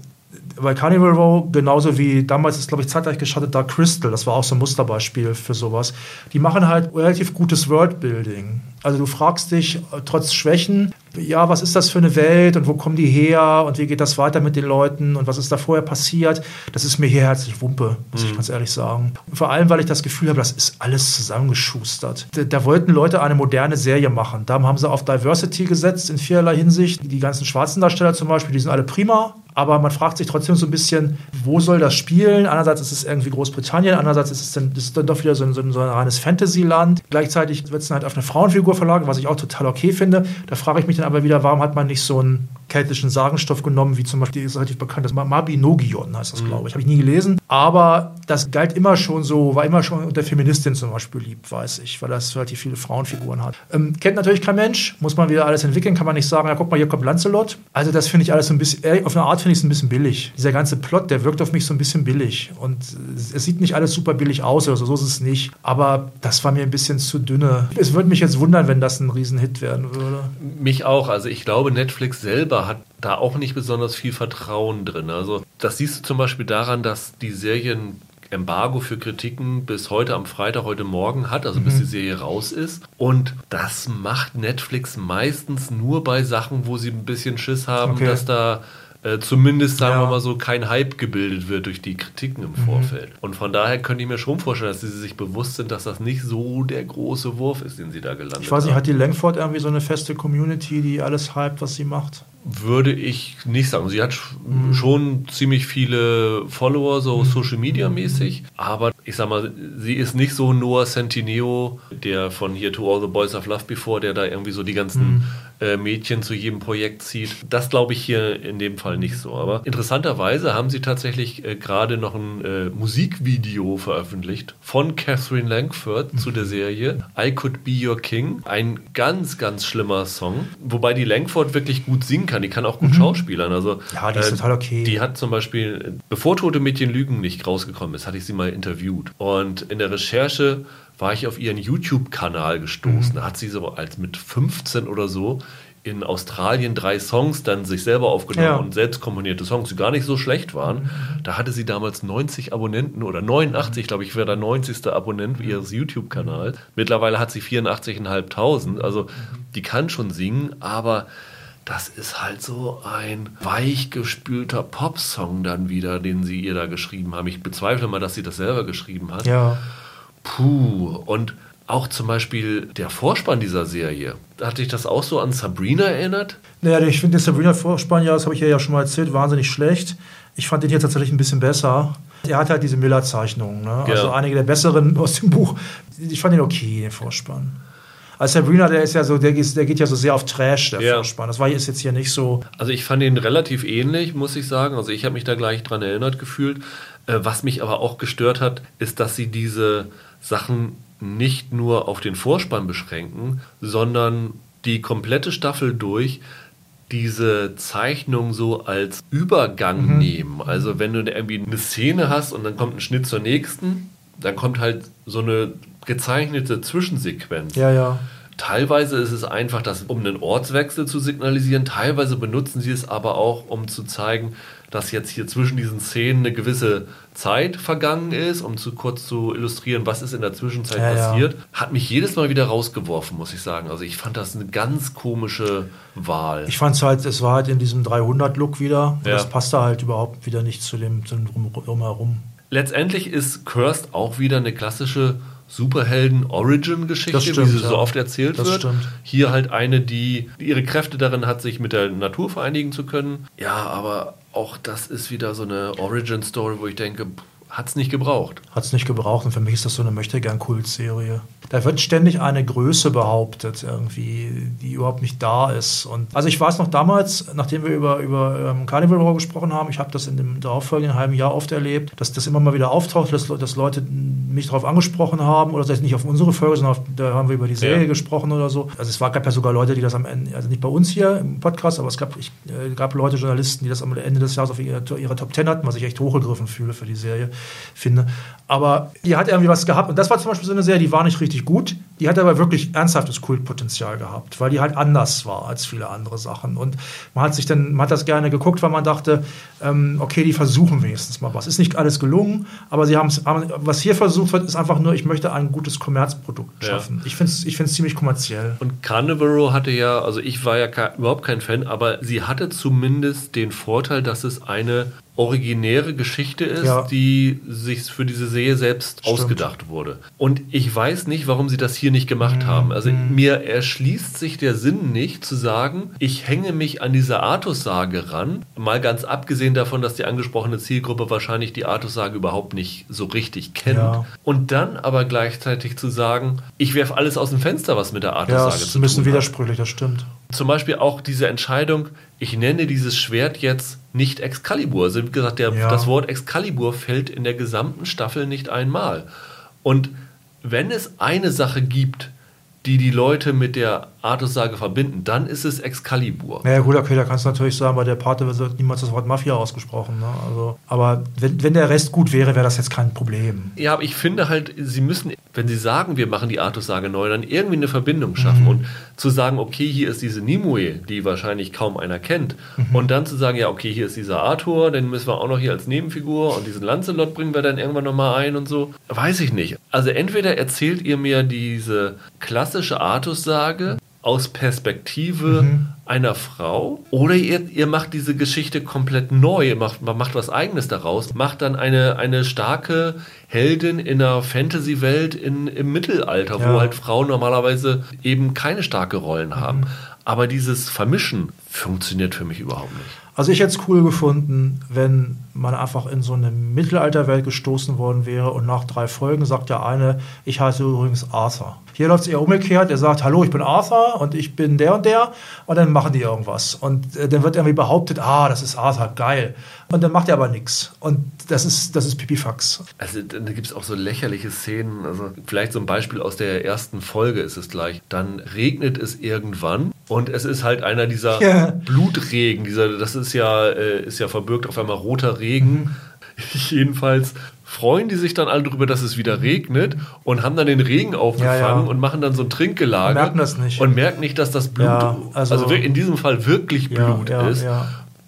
bei Carnival Row, genauso wie damals ist, glaube ich, zeitgleich geschattet Dark Crystal, das war auch so ein Musterbeispiel für sowas. Die machen halt relativ gutes Worldbuilding. Also du fragst dich äh, trotz Schwächen, ja, was ist das für eine Welt und wo kommen die her und wie geht das weiter mit den Leuten und was ist da vorher passiert? Das ist mir hier herzlich Wumpe, muss mhm. ich ganz ehrlich sagen. vor allem, weil ich das Gefühl habe, das ist alles zusammengeschustert. Da, da, wollten Leute eine moderne Serie machen. Da haben sie auf Diversity gesetzt in vielerlei Hinsicht. Die ganzen schwarzen Darsteller zum Beispiel, die sind alle prima, aber man fragt sich trotzdem so ein bisschen, wo soll das spielen? Einerseits ist es irgendwie Großbritannien, andererseits ist es dann, ist dann doch wieder so ein, so ein, reines Fantasyland. Gleichzeitig wird es dann halt auf eine Frauenfigur verlagert, was ich auch total okay finde. Da frage ich mich aber wieder, warum hat man nicht so ein keltischen Sagenstoff genommen, wie zum Beispiel, ist relativ bekannt, das Mabinogion heißt das, glaube ich. Habe ich nie gelesen. Aber das galt immer schon so, war immer schon unter Feministin zum Beispiel liebt, weiß ich, weil das relativ viele Frauenfiguren hat. Ähm, kennt natürlich kein Mensch, muss man wieder alles entwickeln, kann man nicht sagen, ja, guck mal, hier kommt Lancelot. Also das finde ich alles so ein bisschen, auf eine Art finde ich es ein bisschen billig. Dieser ganze Plot, der wirkt auf mich so ein bisschen billig. Und es sieht nicht alles super billig aus oder so, so ist es nicht. Aber das war mir ein bisschen zu dünne. Es würde mich jetzt wundern, wenn das ein Riesenhit werden würde. Mich auch. Also ich glaube, Netflix selber hat da auch nicht besonders viel Vertrauen drin. Also das siehst du zum Beispiel daran, dass die Serien Embargo für Kritiken bis heute am Freitag, heute Morgen hat, also mhm. bis die Serie raus ist. Und das macht Netflix meistens nur bei Sachen, wo sie ein bisschen Schiss haben, okay. dass da äh, zumindest, sagen ja. wir mal so, kein Hype gebildet wird durch die Kritiken im mhm. Vorfeld. Und von daher könnte ich mir schon vorstellen, dass sie sich bewusst sind, dass das nicht so der große Wurf ist, den sie da gelandet haben. Ich weiß nicht, hat die Langford irgendwie so eine feste Community, die alles hypt, was sie macht? würde ich nicht sagen. Sie hat mhm. schon ziemlich viele Follower, so mhm. Social Media mäßig, aber ich sag mal, sie ist nicht so Noah Centineo, der von hier To All the Boys of Love Before, der da irgendwie so die ganzen mhm. Mädchen zu jedem Projekt zieht. Das glaube ich hier in dem Fall nicht so. Aber interessanterweise haben sie tatsächlich äh, gerade noch ein äh, Musikvideo veröffentlicht von Catherine Langford zu der Serie I Could Be Your King. Ein ganz, ganz schlimmer Song, wobei die Langford wirklich gut singen kann. Die kann auch gut mhm. schauspielern. Also, ja, die ist äh, total okay. Die hat zum Beispiel, bevor Tote Mädchen Lügen nicht rausgekommen ist, hatte ich sie mal interviewt. Und in der Recherche war ich auf ihren YouTube-Kanal gestoßen. Mhm. Da hat sie so als mit 15 oder so in Australien drei Songs dann sich selber aufgenommen ja. und selbst komponierte Songs, die gar nicht so schlecht waren. Mhm. Da hatte sie damals 90 Abonnenten oder 89, glaube ich, wäre der 90. Abonnent ihres YouTube-Kanals. Mittlerweile hat sie 84.500. Also die kann schon singen, aber das ist halt so ein weichgespülter Popsong dann wieder, den sie ihr da geschrieben haben. Ich bezweifle mal, dass sie das selber geschrieben hat. Ja. Puh. Und auch zum Beispiel der Vorspann dieser Serie. Hat dich das auch so an Sabrina erinnert? Naja, ich finde den Sabrina-Vorspann, ja, das habe ich ja schon mal erzählt, wahnsinnig schlecht. Ich fand den hier tatsächlich ein bisschen besser. Er hat halt diese Miller-Zeichnungen. Ne? Also ja. einige der besseren aus dem Buch. Ich fand den okay, den Vorspann. Also Sabrina, der ist ja so, der, der geht ja so sehr auf Trash, der ja. Vorspann. Das war ist jetzt hier nicht so. Also ich fand ihn relativ ähnlich, muss ich sagen. Also ich habe mich da gleich dran erinnert gefühlt. Äh, was mich aber auch gestört hat, ist, dass sie diese Sachen nicht nur auf den Vorspann beschränken, sondern die komplette Staffel durch diese Zeichnung so als Übergang Mhm. nehmen. Also wenn du irgendwie eine Szene hast und dann kommt ein Schnitt zur nächsten, dann kommt halt so eine gezeichnete Zwischensequenz. Ja, ja. Teilweise ist es einfach, das, um einen Ortswechsel zu signalisieren. Teilweise benutzen sie es aber auch, um zu zeigen, dass jetzt hier zwischen diesen Szenen eine gewisse Zeit vergangen ist, um zu kurz zu illustrieren, was ist in der Zwischenzeit Ja, ja. passiert. Hat mich jedes Mal wieder rausgeworfen, muss ich sagen. Also ich fand das eine ganz komische Wahl. Ich fand es halt, es war halt in diesem 300-Look wieder. Ja. Das passte halt überhaupt wieder nicht zu dem, zu dem Drum- Drumherum. Letztendlich ist Cursed auch wieder eine klassische Superhelden-Origin-Geschichte, wie sie so ja. oft erzählt Das wird. stimmt. Hier halt eine, die ihre Kräfte darin hat, sich mit der Natur vereinigen zu können. Ja, aber auch das ist wieder so eine Origin-Story, wo ich denke, hat es nicht gebraucht. Hat es nicht gebraucht und für mich ist das so eine Möchtegern-Kultserie. Da wird ständig eine Größe behauptet, irgendwie, die überhaupt nicht da ist. Und also ich weiß noch damals, nachdem wir über, über ähm, Carnival Row gesprochen haben, ich habe das in dem darauffolgenden halben Jahr oft erlebt, dass das immer mal wieder auftaucht, dass, dass Leute mich darauf angesprochen haben oder nicht auf unsere Folge, sondern auf, da haben wir über die Serie Ja. gesprochen oder so. Also es war, gab ja sogar Leute, die das am Ende, also nicht bei uns hier im Podcast, aber es gab, ich, äh, gab Leute, Journalisten, die das am Ende des Jahres auf ihre, ihre Top Ten hatten, was ich echt hochgegriffen fühle für die Serie, finde. Aber die hat irgendwie was gehabt und das war zum Beispiel so eine Serie, die war nicht richtig gut, die hat aber wirklich ernsthaftes Kultpotenzial gehabt, weil die halt anders war als viele andere Sachen. Und man hat sich dann, man hat das gerne geguckt, weil man dachte, ähm, okay, die versuchen wenigstens mal was. Ist nicht alles gelungen, aber sie haben es, was hier versucht wird, ist einfach nur, ich möchte ein gutes Kommerzprodukt Ja. schaffen. Ich finde es ich find's ziemlich kommerziell. Und Carnivore hatte ja, also ich war ja überhaupt kein Fan, aber sie hatte zumindest den Vorteil, dass es eine originäre Geschichte ist, Ja. die sich für diese Serie selbst Stimmt. ausgedacht wurde. Und ich weiß nicht, warum sie das hier nicht Mhm. gemacht haben. Also mir erschließt sich der Sinn nicht zu sagen, ich hänge mich an diese Artus-Sage ran, mal ganz abgesehen davon, dass die angesprochene Zielgruppe wahrscheinlich die Artus-Sage überhaupt nicht so richtig kennt. Ja. Und dann aber gleichzeitig zu sagen, ich werfe alles aus dem Fenster, was mit der Ja, Artus-Sage es ist zu ein bisschen tun hat. widersprüchlich, das stimmt. Zum Beispiel auch diese Entscheidung, ich nenne dieses Schwert jetzt nicht Excalibur. Also wie gesagt, der, Ja. das Wort Excalibur fällt in der gesamten Staffel nicht einmal. Und wenn es eine Sache gibt, die die Leute mit der Artus-Sage verbinden, dann ist es Excalibur. Naja, gut, okay, da kannst du natürlich sagen, bei der Pate wird niemals das Wort Mafia ausgesprochen. Ne? Also, aber wenn, wenn der Rest gut wäre, wäre das jetzt kein Problem. Ja, aber ich finde halt, sie müssen, wenn sie sagen, wir machen die Artus-Sage neu, dann irgendwie eine Verbindung schaffen. Und zu sagen, okay, hier ist diese Nimue, die wahrscheinlich kaum einer kennt. Und dann zu sagen, ja, okay, hier ist dieser Arthur, den müssen wir auch noch hier als Nebenfigur und diesen Lancelot bringen wir dann irgendwann nochmal ein und so. Weiß ich nicht. Also entweder erzählt ihr mir diese klassische Artus-Sage aus Perspektive einer Frau oder ihr, ihr macht diese Geschichte komplett neu, ihr macht, man macht was eigenes daraus, macht dann eine, eine starke Heldin in einer Fantasy-Welt in, im Mittelalter, Ja. wo halt Frauen normalerweise eben keine starke Rollen haben. Aber dieses Vermischen funktioniert für mich überhaupt nicht. Also ich hätte es cool gefunden, wenn man einfach in so eine Mittelalterwelt gestoßen worden wäre und nach drei Folgen sagt der eine, ich heiße übrigens Arthur. Hier läuft es eher umgekehrt, er sagt, hallo, ich bin Arthur und ich bin der und der und dann machen die irgendwas. Und äh, dann wird irgendwie behauptet, ah, das ist Arthur, geil. Und dann macht er aber nichts. Und das ist, das ist Pipifax. Also da gibt es auch so lächerliche Szenen. Also vielleicht so ein Beispiel aus der ersten Folge ist es gleich. Dann regnet es irgendwann und es ist halt einer dieser Ja. Blutregen. Dieser, das ist ja, äh, ist ja verbirgt auf einmal roter Regen. Jedenfalls freuen die sich dann alle darüber, dass es wieder regnet und haben dann den Regen aufgefangen Ja, ja. und machen dann so ein Trinkgelage. Und merken das nicht. Und merken nicht, dass das Blut, Ja, also, also- in diesem Fall wirklich Blut ist.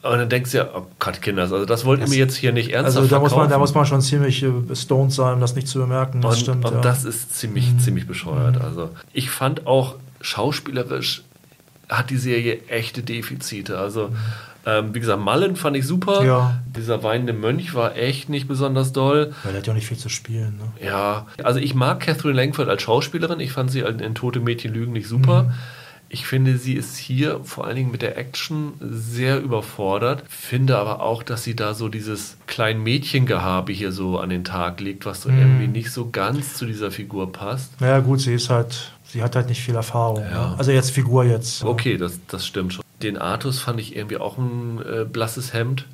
Und dann denkst du ja, oh Gott, Kinders, also das wollt ihr mir jetzt hier nicht ernsthaft Also da muss, man, da verkaufen. muss man schon ziemlich äh, stoned sein, um das nicht zu bemerken. Das und, stimmt. und ja. das ist ziemlich, ziemlich bescheuert. Also ich fand auch schauspielerisch hat die Serie echte Defizite. Also ähm, wie gesagt, Mullen fand ich super. Ja. Dieser weinende Mönch war echt nicht besonders doll. Weil der hat ja auch nicht viel zu spielen. Ne? Ja, also ich mag Catherine Langford als Schauspielerin. Ich fand sie in Tote Mädchen lügen nicht super. Mhm. Ich finde, sie ist hier vor allen Dingen mit der Action sehr überfordert. Finde aber auch, dass sie da so dieses klein Mädchengehabe hier so an den Tag legt, was so Mhm. irgendwie nicht so ganz zu dieser Figur passt. Naja, gut, sie ist halt, sie hat halt nicht viel Erfahrung. Ja. Ne? Also jetzt Figur jetzt. Okay, das, das stimmt schon. Den Artus fand ich irgendwie auch ein äh, blasses Hemd.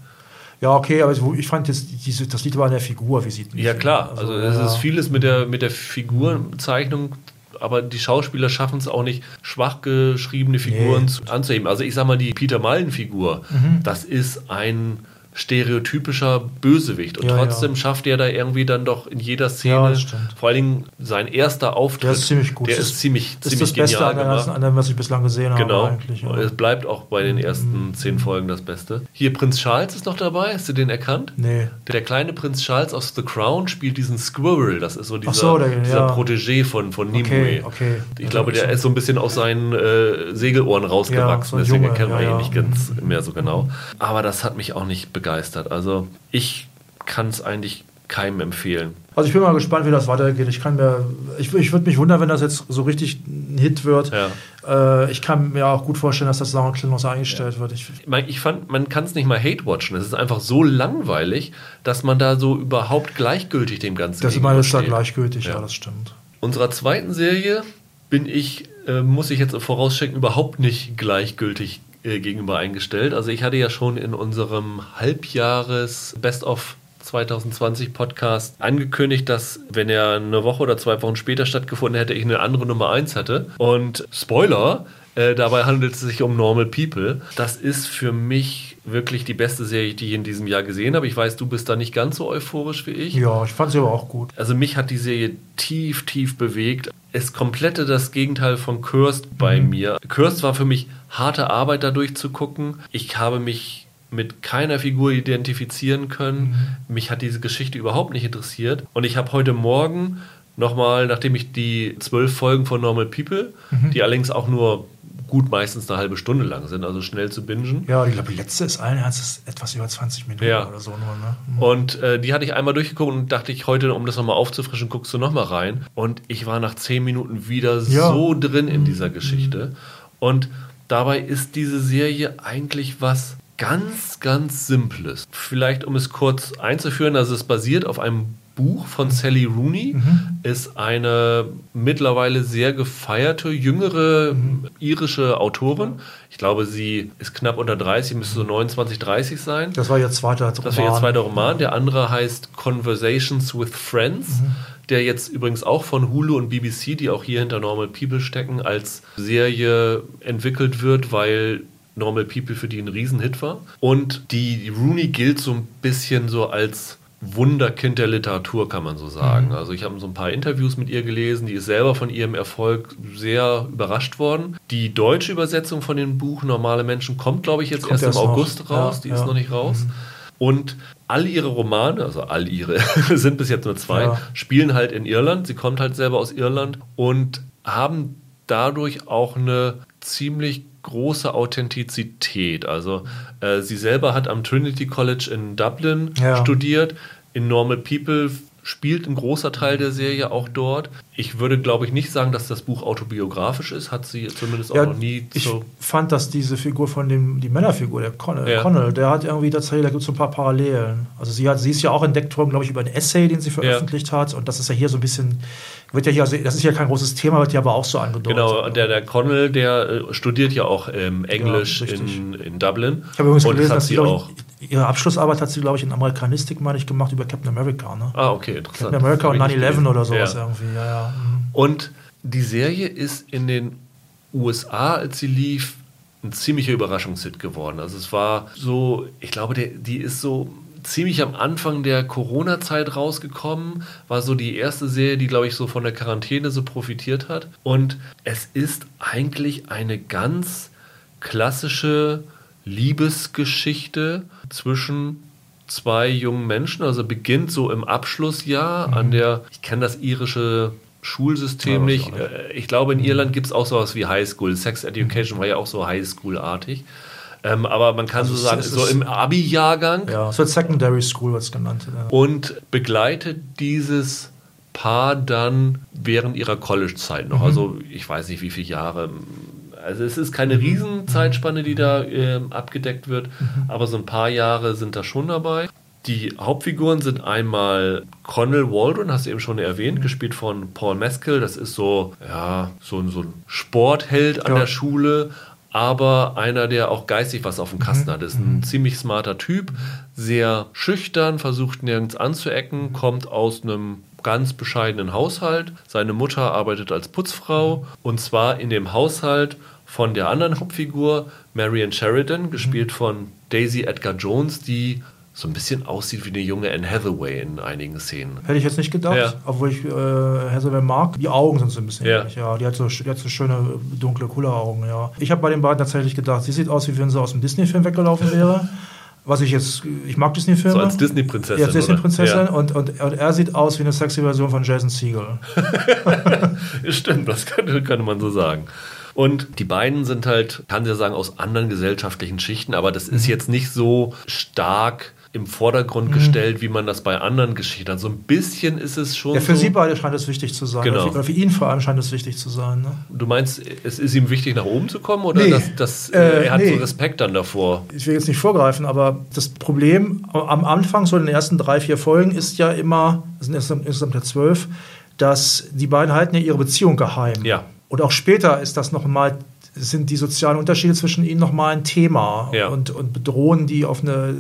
Ja, okay, aber ich fand jetzt, diese, das liegt aber an der Figur, wie sieht Ja klar, also es ja. ist vieles mit der, mit der Figurenzeichnung aber die Schauspieler schaffen es auch nicht, schwach geschriebene Figuren nee. anzuheben. Also ich sag mal, die Peter Mallen-Figur, mhm. das ist ein stereotypischer Bösewicht. Und ja, trotzdem ja. schafft er da irgendwie dann doch in jeder Szene, ja, vor allen Dingen sein erster Auftritt. Der ist ziemlich gut. Der das ist ziemlich, das ziemlich ist das Beste an der ganzen, an dem, was ich bislang gesehen genau. habe. Genau. Es bleibt auch bei den ersten mhm. zehn Folgen das Beste. Hier Prinz Charles ist noch dabei. Hast du den erkannt? Nee. Der kleine Prinz Charles aus The Crown spielt diesen Squirrel. Das ist so dieser, so, der, dieser Protégé von, von Nimue. Okay, okay. Ich also glaube, der ist so ein bisschen aus seinen äh, Segelohren rausgewachsen. So deswegen Junge, kennen wir ihn nicht ganz mhm. mehr so genau. Aber das hat mich auch nicht begeistert. Also ich kann es eigentlich keinem empfehlen. Also ich bin mal gespannt, wie das weitergeht. Ich kann mir, ich, ich würde mich wundern, wenn das jetzt so richtig ein Hit wird. Ja. Äh, ich kann mir auch gut vorstellen, dass das noch eingestellt ja. wird. Ich, ich, fand, man kann es nicht mal hate-watchen. Es ist einfach so langweilig, dass man da so überhaupt gleichgültig dem Ganzen Das ist mal da gleichgültig, ja. ja, das stimmt. Unserer zweiten Serie bin ich, äh, muss ich jetzt vorausschicken, überhaupt nicht gleichgültig gegenüber eingestellt. Also ich hatte ja schon in unserem Halbjahres Best of 2020 Podcast angekündigt, dass wenn er eine Woche oder zwei Wochen später stattgefunden hätte, ich eine andere Nummer 1 hatte. Und Spoiler, äh, dabei handelt es sich um Normal People. Das ist für mich wirklich die beste Serie, die ich in diesem Jahr gesehen habe. Ich weiß, du bist da nicht ganz so euphorisch wie ich. Ja, ich fand sie aber auch gut. Also mich hat die Serie tief, tief bewegt. Es komplette das Gegenteil von Cursed bei mhm. mir. Cursed war für mich harte Arbeit, da durchzugucken. Ich habe mich mit keiner Figur identifizieren können. Mhm. Mich hat diese Geschichte überhaupt nicht interessiert. Und ich habe heute Morgen nochmal, nachdem ich die zwölf Folgen von Normal People, mhm. die allerdings auch nur gut meistens eine halbe Stunde lang sind, also schnell zu bingen. Ja, ich glaube, die letzte ist allen Ernstes etwas über 20 Minuten ja. oder so nur. Ne? Mhm. Und äh, die hatte ich einmal durchgeguckt und dachte ich heute, um das nochmal aufzufrischen, guckst du nochmal rein. Und ich war nach zehn Minuten wieder ja. so drin in dieser Geschichte. Und dabei ist diese Serie eigentlich was ganz, ganz Simples. Vielleicht, um es kurz einzuführen, also es basiert auf einem Buch von Sally Rooney, mhm. ist eine mittlerweile sehr gefeierte, jüngere mhm. irische Autorin. Ich glaube, sie ist knapp unter 30, müsste so 29, 30 sein. Das war ihr zweiter Roman. Das war ihr zweiter Roman. Der andere heißt Conversations with Friends. Mhm der jetzt übrigens auch von Hulu und BBC, die auch hier hinter Normal People stecken, als Serie entwickelt wird, weil Normal People für die ein Riesenhit war. Und die Rooney gilt so ein bisschen so als Wunderkind der Literatur, kann man so sagen. Mhm. Also ich habe so ein paar Interviews mit ihr gelesen, die ist selber von ihrem Erfolg sehr überrascht worden. Die deutsche Übersetzung von dem Buch Normale Menschen kommt, glaube ich, jetzt kommt erst, im August noch. raus, ja, die ja. ist noch nicht raus. Mhm. Und all ihre Romane, also all ihre, sind bis jetzt nur zwei, ja. spielen halt in Irland. Sie kommt halt selber aus Irland und haben dadurch auch eine ziemlich große Authentizität. Also äh, sie selber hat am Trinity College in Dublin ja. studiert. In Normal People spielt ein großer Teil der Serie auch dort. Ich würde, glaube ich, nicht sagen, dass das Buch autobiografisch ist, hat sie zumindest auch ja, noch nie ich so. Ich fand, dass diese Figur von dem, die Männerfigur, der Connell, ja. Connell der hat irgendwie tatsächlich, da gibt es so ein paar Parallelen. Also sie hat, sie ist ja auch entdeckt worden, glaube ich, über einen Essay, den sie veröffentlicht ja. hat. Und das ist ja hier so ein bisschen wird ja hier, also das ist ja kein großes Thema, wird ja aber auch so angedeutet. Genau, der, der Connell, der äh, studiert ja auch ähm, Englisch ja, in, in Dublin. Ich habe übrigens und gelesen, dass sie auch. Ich, ihre Abschlussarbeit hat sie, glaube ich, in Amerikanistik, meine ich, gemacht über Captain America. Ne? Ah, okay, interessant. Captain America und 9-11 oder sowas ja. irgendwie, ja, ja. Mhm. Und die Serie ist in den USA, als sie lief, ein ziemlicher Überraschungshit geworden. Also es war so, ich glaube, der, die ist so ziemlich am Anfang der Corona-Zeit rausgekommen. War so die erste Serie, die, glaube ich, so von der Quarantäne so profitiert hat. Und es ist eigentlich eine ganz klassische Liebesgeschichte zwischen zwei jungen Menschen. Also beginnt so im Abschlussjahr mhm. an der, ich kenne das irische Schulsystem ja, nicht. nicht. Äh, ich glaube, in Irland gibt es auch sowas wie Highschool. Sex Education war ja auch so Highschool-artig. Ähm, aber man kann also so sagen, so im Abi-Jahrgang. Ja, es wird Secondary School was genannt. Ja. Und begleitet dieses Paar dann während ihrer College-Zeit noch. Mhm. Also ich weiß nicht, wie viele Jahre. Also es ist keine mhm. Riesenzeitspanne, die da äh, abgedeckt wird, mhm. aber so ein paar Jahre sind da schon dabei. Die Hauptfiguren sind einmal Connell Waldron, hast du eben schon erwähnt, gespielt von Paul Mescal. Das ist so, ja, so, so ein Sportheld an ja. der Schule, aber einer, der auch geistig was auf dem Kasten hat. Ist ein ziemlich smarter Typ, sehr schüchtern, versucht nirgends anzuecken, kommt aus einem ganz bescheidenen Haushalt. Seine Mutter arbeitet als Putzfrau und zwar in dem Haushalt von der anderen Hauptfigur, Marion Sheridan, gespielt von Daisy Edgar Jones, die so ein bisschen aussieht wie eine junge Anne Hathaway in einigen Szenen. Hätte ich jetzt nicht gedacht, Ja. obwohl ich äh, Hathaway mag. Die Augen sind so ein bisschen Ja. ähnlich, ja. Die hat, so, die hat so schöne, dunkle, coole Augen, ja. Ich habe bei den beiden tatsächlich gedacht, sie sieht aus, wie wenn sie aus dem Disney-Film weggelaufen wäre. Was ich jetzt, ich mag Disney-Filme. So als Disney-Prinzessin. Ja, als Disney-Prinzessin oder? und, und, und er sieht aus wie eine sexy Version von Jason Segel. Ja. Stimmt, das könnte, könnte man so sagen. Und die beiden sind halt, kann ich ja sagen, aus anderen gesellschaftlichen Schichten, aber das Mhm. ist jetzt nicht so stark im Vordergrund gestellt, wie man das bei anderen Geschichten hat. So ein bisschen ist es schon Ja, für so. sie beide scheint es wichtig zu sein. Genau. Oder, für, oder für ihn vor allem scheint es wichtig zu sein. Ne? Du meinst, es ist ihm wichtig, nach oben zu kommen oder Nee. dass, dass Äh, er hat nee. so Respekt dann davor? ich will jetzt nicht vorgreifen, aber das Problem am Anfang, so in den ersten drei, vier Folgen, ist ja immer, sind insgesamt insgesamt ja zwölf, dass die beiden halten ja ihre Beziehung geheim. Ja. Und auch später ist das nochmal, sind die sozialen Unterschiede zwischen ihnen nochmal ein Thema Ja. und, und bedrohen die auf eine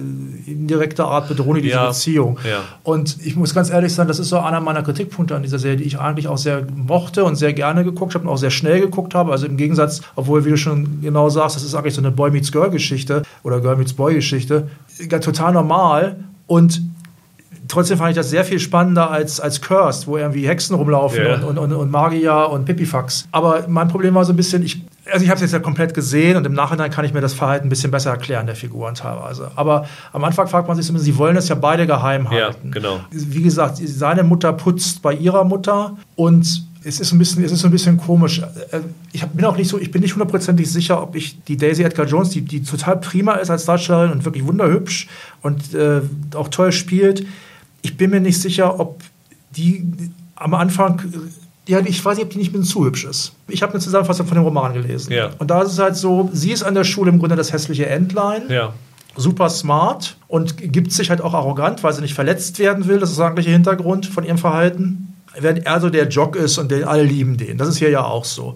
indirekte Art, bedrohen die diese Ja. Beziehung. Ja. Und ich muss ganz ehrlich sagen, das ist so einer meiner Kritikpunkte an dieser Serie, die ich eigentlich auch sehr mochte und sehr gerne geguckt habe und auch sehr schnell geguckt habe. Also im Gegensatz, obwohl, wie du schon genau sagst, das ist eigentlich so eine Boy Meets Girl Geschichte oder Girl Meets Boy Geschichte, total normal und Trotzdem fand ich das sehr viel spannender als, als Cursed, wo irgendwie Hexen rumlaufen und, und, und, und Magier und Pipifax. Aber mein Problem war so ein bisschen, ich, also ich habe es jetzt ja komplett gesehen und im Nachhinein kann ich mir das Verhalten ein bisschen besser erklären der Figuren teilweise. Aber am Anfang fragt man sich so ein bisschen, sie wollen es ja beide geheim Ja, halten. genau. Wie gesagt, seine Mutter putzt bei ihrer Mutter und es ist ein bisschen, es ist so ein bisschen komisch. Äh, Ich bin auch nicht so, ich bin nicht hundertprozentig sicher, ob ich die Daisy Edgar Jones, die, die total prima ist als Darstellerin und wirklich wunderhübsch und äh, auch toll spielt, ich bin mir nicht sicher, ob die am Anfang, ja, ich weiß nicht, ob die nicht bisschen zu hübsch ist. Ich habe eine Zusammenfassung von dem Roman gelesen. Ja. Und da ist es halt so, sie ist an der Schule im Grunde das hässliche Entlein Ja. super smart und gibt sich halt auch arrogant, weil sie nicht verletzt werden will. Das ist der eigentliche Hintergrund von ihrem Verhalten. Während er so der Jock ist und den, alle lieben den. Das ist hier ja auch so.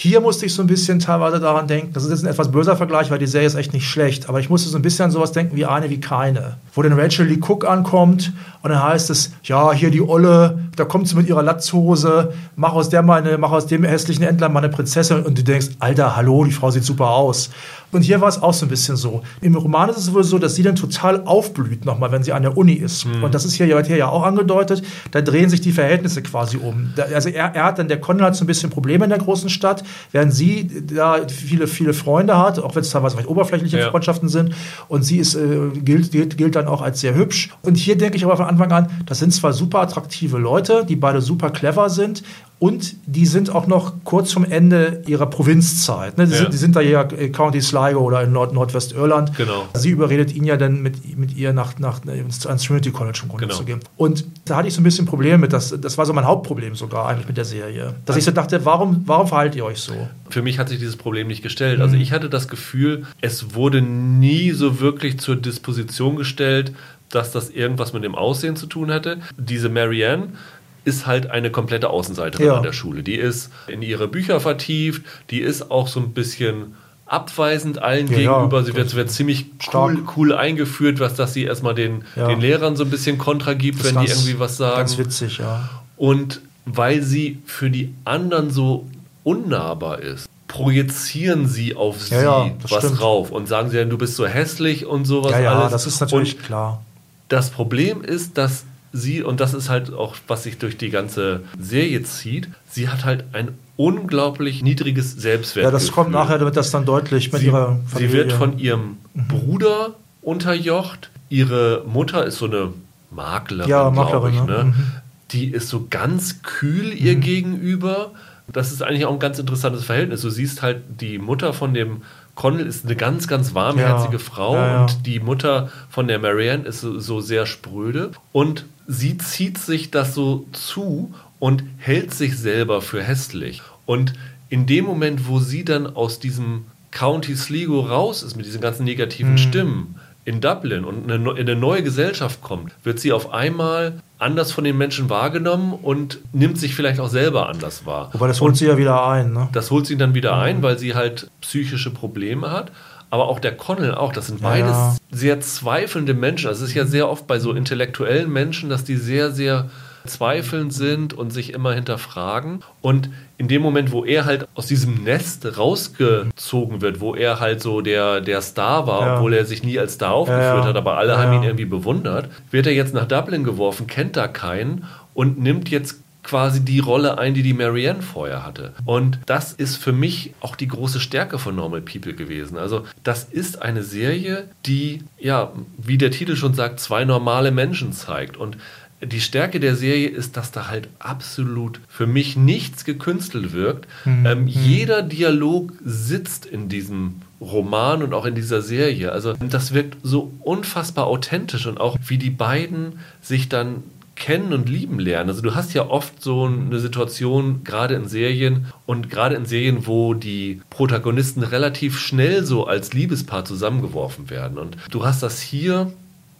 Hier musste ich so ein bisschen teilweise daran denken, das ist jetzt ein etwas böser Vergleich, weil die Serie ist echt nicht schlecht, aber ich musste so ein bisschen an sowas denken wie eine wie keine. Wo dann Rachel Lee Cook ankommt und dann heißt es, ja, hier die Olle, da kommt sie mit ihrer Latzhose, mach aus der mal eine, mach aus dem hässlichen Entler mal eine Prinzessin und du denkst, Alter, hallo, die Frau sieht super aus. Und hier war es auch so ein bisschen so. Im Roman ist es wohl so, dass sie dann total aufblüht nochmal, wenn sie an der Uni ist. Und das ist hier, ja- hier ja auch angedeutet. Da drehen sich die Verhältnisse quasi um. Da, also er, er hat dann, der Conrad hat so ein bisschen Probleme in der großen Stadt, während sie da viele, viele Freunde hat, auch wenn es teilweise vielleicht oberflächliche Ja. Freundschaften sind. Und sie ist, äh, gilt, gilt, gilt dann auch als sehr hübsch. Und hier denke ich aber von Anfang an, das sind zwar super attraktive Leute, die beide super clever sind. Und die sind auch noch kurz vom Ende ihrer Provinzzeit. Ne? Die, Ja. sind, die sind da ja County Sligo oder in Nord Nordwestirland. Genau. Sie überredet ihn ja dann mit, mit ihr nach, nach ans Trinity College im Grunde Genau. zu gehen. Und da hatte ich so ein bisschen Probleme mit. Das, das war so mein Hauptproblem sogar eigentlich mit der Serie. Dass ich so dachte, warum, warum verhaltet ihr euch so? Für mich hat sich dieses Problem nicht gestellt. Also ich hatte das Gefühl, es wurde nie so wirklich zur Disposition gestellt, dass das irgendwas mit dem Aussehen zu tun hätte. Diese Marianne ist halt eine komplette Außenseiterin Ja. an der Schule. Die ist in ihre Bücher vertieft, die ist auch so ein bisschen abweisend allen Ja, gegenüber. Sie wird, wird ziemlich cool, cool eingeführt, was dass sie erstmal den, Ja. den Lehrern so ein bisschen Kontra gibt, wenn die ganz- irgendwie was sagen. Ganz witzig, ja. Und weil sie für die anderen so unnahbar ist, projizieren sie auf sie was stimmt. drauf und sagen sie dann, du bist so hässlich und sowas Ja, ja, alles. das ist natürlich Und klar. das Problem ist, dass sie, und das ist halt auch, was sich durch die ganze Serie zieht, sie hat halt ein unglaublich niedriges Ja, Selbstwertgefühl. das kommt nachher, damit das dann deutlich mit Sie, ihrer sie Familie. wird von ihrem Bruder unterjocht. Ihre Mutter ist so eine Maklerin, Ja, glaube Maklerin, ich. ne? Ne? Mhm. Die ist so ganz kühl ihr gegenüber. Das ist eigentlich auch ein ganz interessantes Verhältnis. Du siehst halt, die Mutter von dem Connell ist eine ganz, ganz warmherzige Ja, Frau ja, ja. und die Mutter von der Marianne ist so, so sehr spröde. Und sie zieht sich das so zu und hält sich selber für hässlich. Und in dem Moment, wo sie dann aus diesem County Sligo raus ist mit diesen ganzen negativen Mhm. Stimmen in Dublin und in eine neue Gesellschaft kommt, wird sie auf einmal anders von den Menschen wahrgenommen und nimmt sich vielleicht auch selber anders wahr. Wobei das holt sie ja wieder ein. Ne? Das holt sie dann wieder Mhm. ein, weil sie halt psychische Probleme hat. Aber auch der Connell auch. Das sind beides ja. sehr zweifelnde Menschen. Also es ist ja sehr oft bei so intellektuellen Menschen, dass die sehr, sehr zweifelnd sind und sich immer hinterfragen. Und in dem Moment, wo er halt aus diesem Nest rausgezogen wird, wo er halt so der, der Star war, ja. obwohl er sich nie als Star aufgeführt ja. hat, aber alle haben ihn irgendwie bewundert, wird er jetzt nach Dublin geworfen, kennt da keinen und nimmt jetzt quasi die Rolle ein, die die Marianne vorher hatte. Und das ist für mich auch die große Stärke von Normal People gewesen. Also das ist eine Serie, die, ja, wie der Titel schon sagt, zwei normale Menschen zeigt. Und die Stärke der Serie ist, dass da halt absolut für mich nichts gekünstelt wirkt. Mhm. Ähm, mhm. jeder Dialog sitzt in diesem Roman und auch in dieser Serie. Also das wirkt so unfassbar authentisch und auch wie die beiden sich dann kennen und lieben lernen. Also du hast ja oft so eine Situation, gerade in Serien und gerade in Serien, wo die Protagonisten relativ schnell so als Liebespaar zusammengeworfen werden. Und du hast das hier,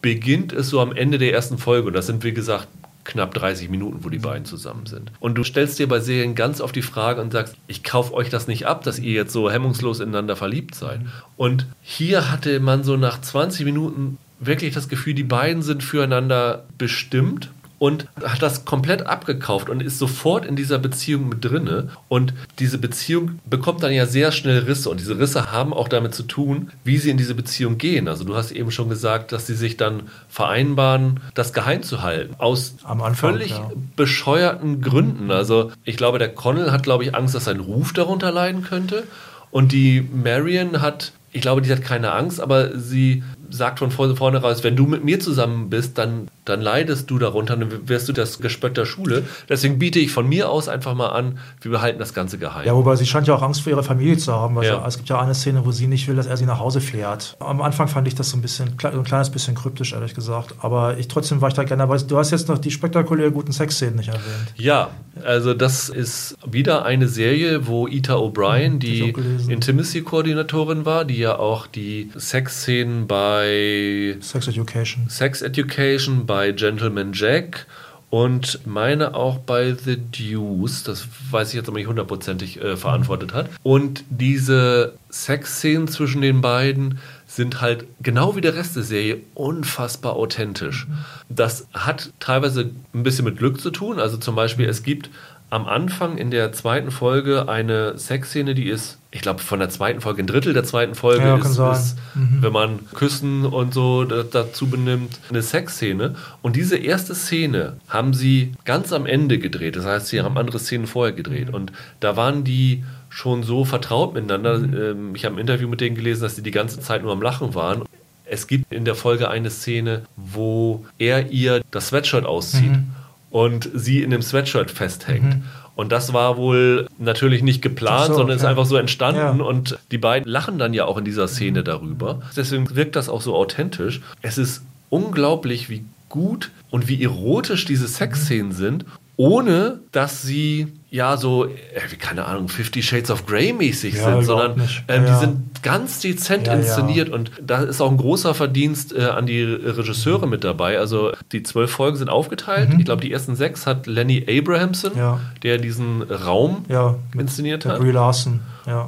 beginnt es so am Ende der ersten Folge und das sind wie gesagt knapp 30 Minuten, wo die beiden zusammen sind. Und du stellst dir bei Serien ganz oft die Frage und sagst, ich kaufe euch das nicht ab, dass ihr jetzt so hemmungslos ineinander verliebt seid. Und hier hatte man so nach 20 Minuten wirklich das Gefühl, die beiden sind füreinander bestimmt und hat das komplett abgekauft und ist sofort in dieser Beziehung mit drinne. Und diese Beziehung bekommt dann ja sehr schnell Risse. Und diese Risse haben auch damit zu tun, wie sie in diese Beziehung gehen. Also du hast eben schon gesagt, dass sie sich dann vereinbaren, das geheim zu halten. Aus Anfang, völlig ja. bescheuerten Gründen. Also ich glaube, der Connell hat, glaube ich, Angst, dass sein Ruf darunter leiden könnte. Und die Marion hat ich glaube, die hat keine Angst, aber sie sagt von vorne raus, wenn du mit mir zusammen bist, dann, dann leidest du darunter, dann wirst du das Gespött der Schule. Deswegen biete ich von mir aus einfach mal an, wir behalten das Ganze geheim. Ja, wobei sie scheint ja auch Angst vor ihrer Familie zu haben. Ja. es gibt ja eine Szene, wo sie nicht will, dass er sie nach Hause fährt. Am Anfang fand ich das so ein bisschen, ein kleines bisschen kryptisch, ehrlich gesagt. Aber ich trotzdem war ich da gerne dabei. Du hast jetzt noch die spektakulär guten Sexszenen nicht erwähnt. Ja, also das ist wieder eine Serie, wo Ita O'Brien, mhm, die Intimacy-Koordinatorin war, die ja auch die Sexszenen bei Sex Education, Sex Education bei Gentleman Jack und meine auch bei The Deuce, das weiß ich jetzt aber nicht hundertprozentig äh, verantwortet hat. Und diese Sexszenen zwischen den beiden sind halt genau wie der Rest der Serie unfassbar authentisch. Das hat teilweise ein bisschen mit Glück zu tun. Also zum Beispiel, es gibt am Anfang in der zweiten Folge eine Sexszene, die ist, ich glaube, von der zweiten Folge, ein Drittel der zweiten Folge ja, ist, ist mhm. wenn man Küssen und so dazu benimmt, eine Sexszene. Und diese erste Szene haben sie ganz am Ende gedreht. Das heißt, sie haben andere Szenen vorher gedreht. Und da waren die schon so vertraut miteinander. Mhm. Ähm, ich habe ein Interview mit denen gelesen, dass sie die ganze Zeit nur am Lachen waren. Es gibt in der Folge eine Szene, wo er ihr das Sweatshirt auszieht. Mhm und sie in dem Sweatshirt festhängt. Und das war wohl natürlich nicht geplant, so, sondern ist einfach so entstanden. Ja. Und die beiden lachen dann ja auch in dieser Szene darüber. Deswegen wirkt das auch so authentisch. Es ist unglaublich, wie gut und wie erotisch diese Sexszenen sind, ohne dass sie ja so, äh, keine Ahnung, Fifty Shades of Grey mäßig ja, sind, sondern ähm, ja. die sind ganz dezent ja, inszeniert und da ist auch ein großer Verdienst äh, an die Regisseure mit dabei. Also die zwölf Folgen sind aufgeteilt. Mhm. Ich glaube, die ersten sechs hat Lenny Abrahamson, der diesen Raum inszeniert hat. Brie Larson.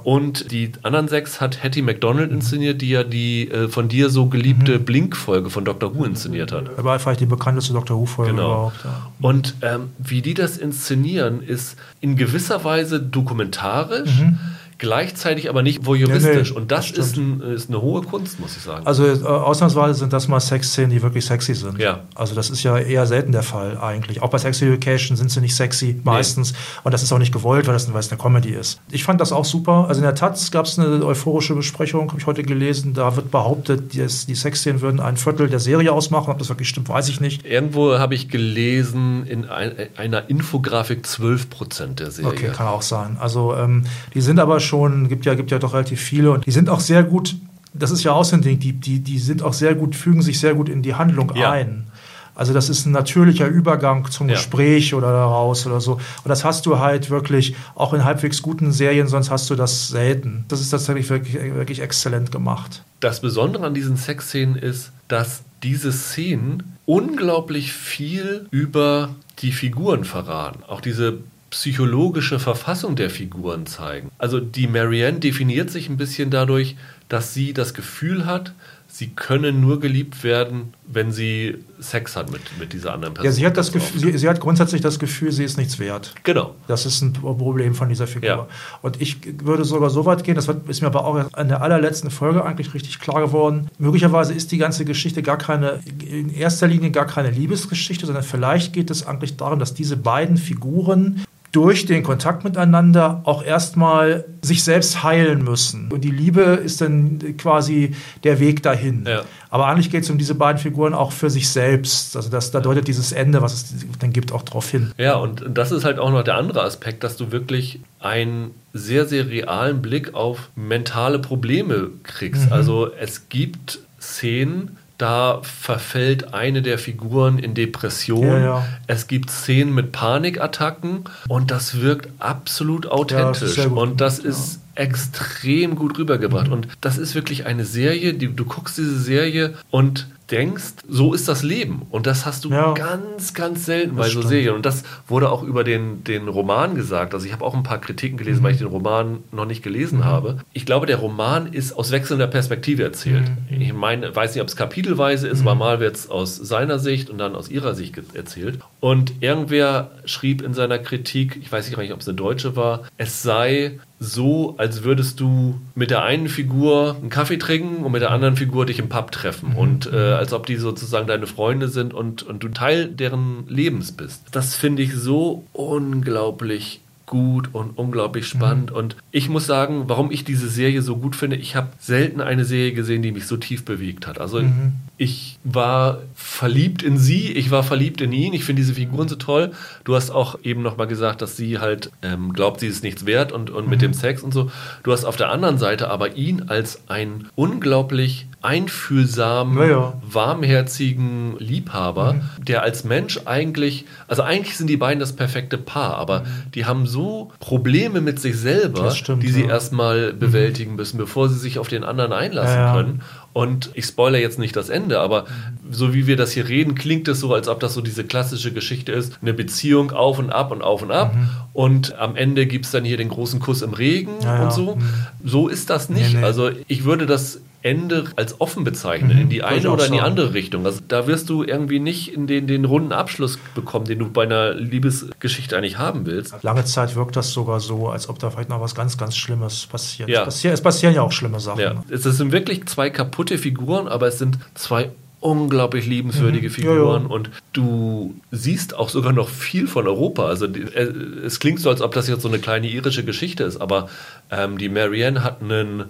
Und die anderen sechs hat Hattie McDonald inszeniert, die ja die äh, von dir so geliebte mhm. Blink-Folge von Doctor Who inszeniert hat. Aber vielleicht die bekannteste Doctor Who-Folge genau. überhaupt. Und ähm, wie die das inszenieren, ist in gewisser Weise dokumentarisch. Mhm gleichzeitig aber nicht voyeuristisch. Nee, nee, und das, das ist, ein, ist, eine hohe Kunst, muss ich sagen. Also äh, ausnahmsweise sind das mal Sexszenen, die wirklich sexy sind. Ja. Also das ist ja eher selten der Fall eigentlich. Auch bei Sex Education sind sie nicht sexy meistens. Nee. Und das ist auch nicht gewollt, weil, das, weil es eine Comedy ist. Ich fand das auch super. Also in der Taz gab es eine euphorische Besprechung, habe ich heute gelesen. Da wird behauptet, die, die Sexszenen würden ein Viertel der Serie ausmachen. Ob das wirklich stimmt, weiß ich nicht. Irgendwo habe ich gelesen, in ein, einer Infografik 12 Prozent der Serie. Okay, kann auch sein. Also ähm, die sind aber schon schon, gibt ja, gibt ja doch relativ viele und die sind auch sehr gut, das ist ja auch so ein Ding, die, die, die sind auch sehr gut, fügen sich sehr gut in die Handlung ja. ein. Also das ist ein natürlicher Übergang zum ja. Gespräch oder daraus oder so. Und das hast du halt wirklich auch in halbwegs guten Serien, sonst hast du das selten. Das ist tatsächlich wirklich, wirklich exzellent gemacht. Das Besondere an diesen Sexszenen ist, dass diese Szenen unglaublich viel über die Figuren verraten. Auch diese psychologische Verfassung der Figuren zeigen. Also die Marianne definiert sich ein bisschen dadurch, dass sie das Gefühl hat, sie können nur geliebt werden, wenn sie Sex hat mit, mit dieser anderen Person. Ja, sie hat, das Gefühl, sie, sie, hat grundsätzlich das Gefühl, sie ist nichts wert. Genau. Das ist ein Problem von dieser Figur. Ja. Und ich würde sogar so weit gehen, das ist mir aber auch in der allerletzten Folge eigentlich richtig klar geworden. Möglicherweise ist die ganze Geschichte gar keine, in erster Linie gar keine Liebesgeschichte, sondern vielleicht geht es eigentlich darum, dass diese beiden Figuren durch den Kontakt miteinander auch erstmal sich selbst heilen müssen. Und die Liebe ist dann quasi der Weg dahin. Ja. Aber eigentlich geht es um diese beiden Figuren auch für sich selbst. Also das, da deutet dieses Ende, was es dann gibt, auch darauf hin. Ja, und das ist halt auch noch der andere Aspekt, dass du wirklich einen sehr, sehr realen Blick auf mentale Probleme kriegst. Mhm. Also es gibt Szenen, da verfällt eine der Figuren in Depression. Ja, ja. Es gibt Szenen mit Panikattacken und das wirkt absolut authentisch. Ja, das und das ist extrem gut rübergebracht. Mhm. Und das ist wirklich eine Serie, die, du guckst diese Serie und denkst, so ist das Leben. Und das hast du ja. ganz, ganz selten bei so Serien. Und das wurde auch über den, den Roman gesagt. Also ich habe auch ein paar Kritiken gelesen, mhm. weil ich den Roman noch nicht gelesen mhm. habe. Ich glaube, der Roman ist aus wechselnder Perspektive erzählt. Mhm. Ich meine, weiß nicht, ob es kapitelweise ist, aber mhm. mal wird es aus seiner Sicht und dann aus ihrer Sicht erzählt. Und irgendwer schrieb in seiner Kritik, ich weiß nicht, ob es eine deutsche war, es sei so, als würdest du mit der einen Figur einen Kaffee trinken und mit der anderen Figur dich im Pub treffen. Mhm. Und äh, als ob die sozusagen deine Freunde sind und, und du Teil deren Lebens bist. Das finde ich so unglaublich gut und unglaublich spannend. Mhm. Und ich muss sagen, warum ich diese Serie so gut finde, ich habe selten eine Serie gesehen, die mich so tief bewegt hat. Also mhm. ich war verliebt in sie, ich war verliebt in ihn, ich finde diese Figuren so toll. Du hast auch eben nochmal gesagt, dass sie halt ähm, glaubt, sie ist nichts wert und, und mhm. mit dem Sex und so. Du hast auf der anderen Seite aber ihn als ein unglaublich einfühlsamen, ja. warmherzigen Liebhaber, mhm. der als Mensch eigentlich, also eigentlich sind die beiden das perfekte Paar, aber mhm. die haben so Probleme mit sich selber, stimmt, die sie ja. erstmal mhm. bewältigen müssen, bevor sie sich auf den anderen einlassen ja, können. Und ich spoilere jetzt nicht das Ende, aber so wie wir das hier reden, klingt es so, als ob das so diese klassische Geschichte ist. Eine Beziehung auf und ab und auf und ab. Mhm. Und am Ende gibt es dann hier den großen Kuss im Regen ja, und so. Mhm. So ist das nicht. Nee, nee. Also ich würde das Ende als offen bezeichnen, mhm, in die eine oder in die andere Richtung. Also da wirst du irgendwie nicht in den, den runden Abschluss bekommen, den du bei einer Liebesgeschichte eigentlich haben willst. Lange Zeit wirkt das sogar so, als ob da vielleicht noch was ganz, ganz Schlimmes passiert. Ja. Es, passieren, es passieren ja auch schlimme Sachen. Ja. Es sind wirklich zwei kaputte Figuren, aber es sind zwei unglaublich liebenswürdige mhm. Figuren ja, ja. und du siehst auch sogar noch viel von Europa. Also die, äh, es klingt so, als ob das jetzt so eine kleine irische Geschichte ist, aber ähm, die Marianne hat einen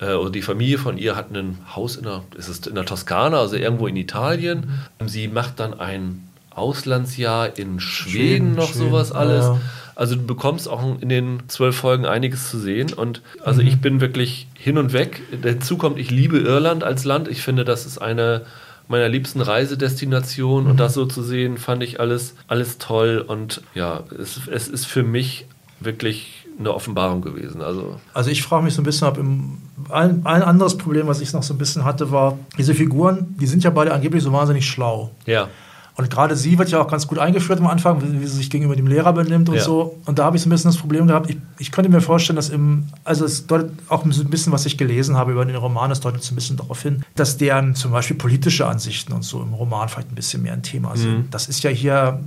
äh, oder die Familie von ihr hat ein Haus in der, ist es in der Toskana, also irgendwo in Italien. Mhm. Sie macht dann ein Auslandsjahr in Schweden, Schweden noch Schweden, sowas alles. Ja. Also du bekommst auch in den zwölf Folgen einiges zu sehen. Und also mhm. ich bin wirklich hin und weg. Dazu kommt, ich liebe Irland als Land. Ich finde, das ist eine meiner liebsten Reisedestinationen. Mhm. Und das so zu sehen, fand ich alles, alles toll. Und ja, es, es ist für mich wirklich eine Offenbarung gewesen. Also, also ich frage mich so ein bisschen, ob im, ein, ein anderes Problem, was ich noch so ein bisschen hatte, war, diese Figuren, die sind ja beide angeblich so wahnsinnig schlau. Ja. Und gerade sie wird ja auch ganz gut eingeführt am Anfang, wie sie sich gegenüber dem Lehrer benimmt und ja. so. Und da habe ich so ein bisschen das Problem gehabt. Ich, ich könnte mir vorstellen, dass im, also es deutet auch ein bisschen, was ich gelesen habe über den Roman, es deutet so ein bisschen darauf hin, dass deren zum Beispiel politische Ansichten und so im Roman vielleicht ein bisschen mehr ein Thema sind. Mhm. Das ist ja hier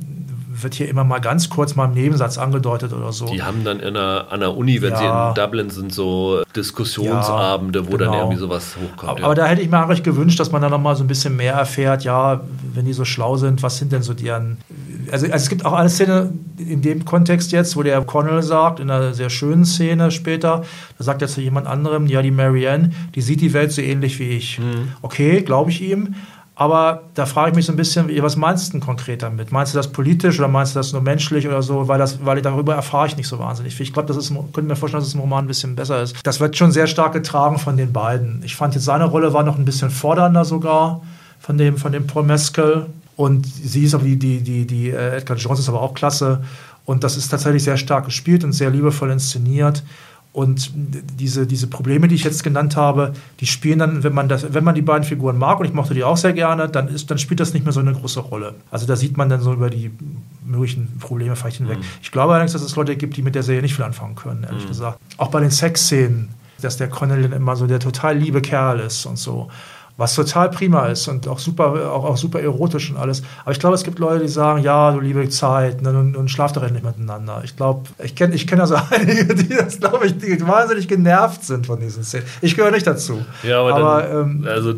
wird hier immer mal ganz kurz mal im Nebensatz angedeutet oder so. Die haben dann in einer, an der Uni, wenn ja. sie in Dublin sind, so Diskussionsabende, ja, wo genau. dann irgendwie sowas hochkommt. Aber, ja. aber, da hätte ich mir eigentlich gewünscht, dass man dann noch mal so ein bisschen mehr erfährt, ja, wenn die so schlau sind, was sind denn so deren... Also, also es gibt auch eine Szene in dem Kontext jetzt, wo der Connell sagt, in einer sehr schönen Szene später, da sagt er zu jemand anderem, ja, die Marianne, die sieht die Welt so ähnlich wie ich. Mhm. Okay, glaube ich ihm. Aber da frage ich mich so ein bisschen, was meinst du denn konkret damit? Meinst du das politisch oder meinst du das nur menschlich oder so? Weil, das, weil darüber erfahre ich nicht so wahnsinnig viel. Ich glaube, das ist, könnte mir vorstellen, dass es im Roman ein bisschen besser ist. Das wird schon sehr stark getragen von den beiden. Ich fand jetzt seine Rolle war noch ein bisschen fordernder sogar von dem, von dem Paul Mescal. Und sie ist aber die, die, die, die äh, Edgar Jones ist aber auch klasse. Und das ist tatsächlich sehr stark gespielt und sehr liebevoll inszeniert. Und diese, diese Probleme, die ich jetzt genannt habe, die spielen dann, wenn man, das, wenn man die beiden Figuren mag, und ich mochte die auch sehr gerne, dann, ist, dann spielt das nicht mehr so eine große Rolle. Also da sieht man dann so über die möglichen Probleme vielleicht hinweg. Mhm. Ich glaube allerdings, dass es Leute gibt, die mit der Serie nicht viel anfangen können, ehrlich mhm. gesagt. Auch bei den Sexszenen, dass der Connell immer so der total liebe Kerl ist und so. Was total prima ist und auch super, auch, auch super erotisch und alles. Aber ich glaube, es gibt Leute, die sagen, ja, du liebe Zeit, ne, und, und schlaf doch endlich miteinander. Ich glaube, ich kenne ich kenn also einige, die das, glaube ich, die wahnsinnig genervt sind von diesen Szenen. Ich gehöre nicht dazu. Ja, aber, aber dann, ähm, also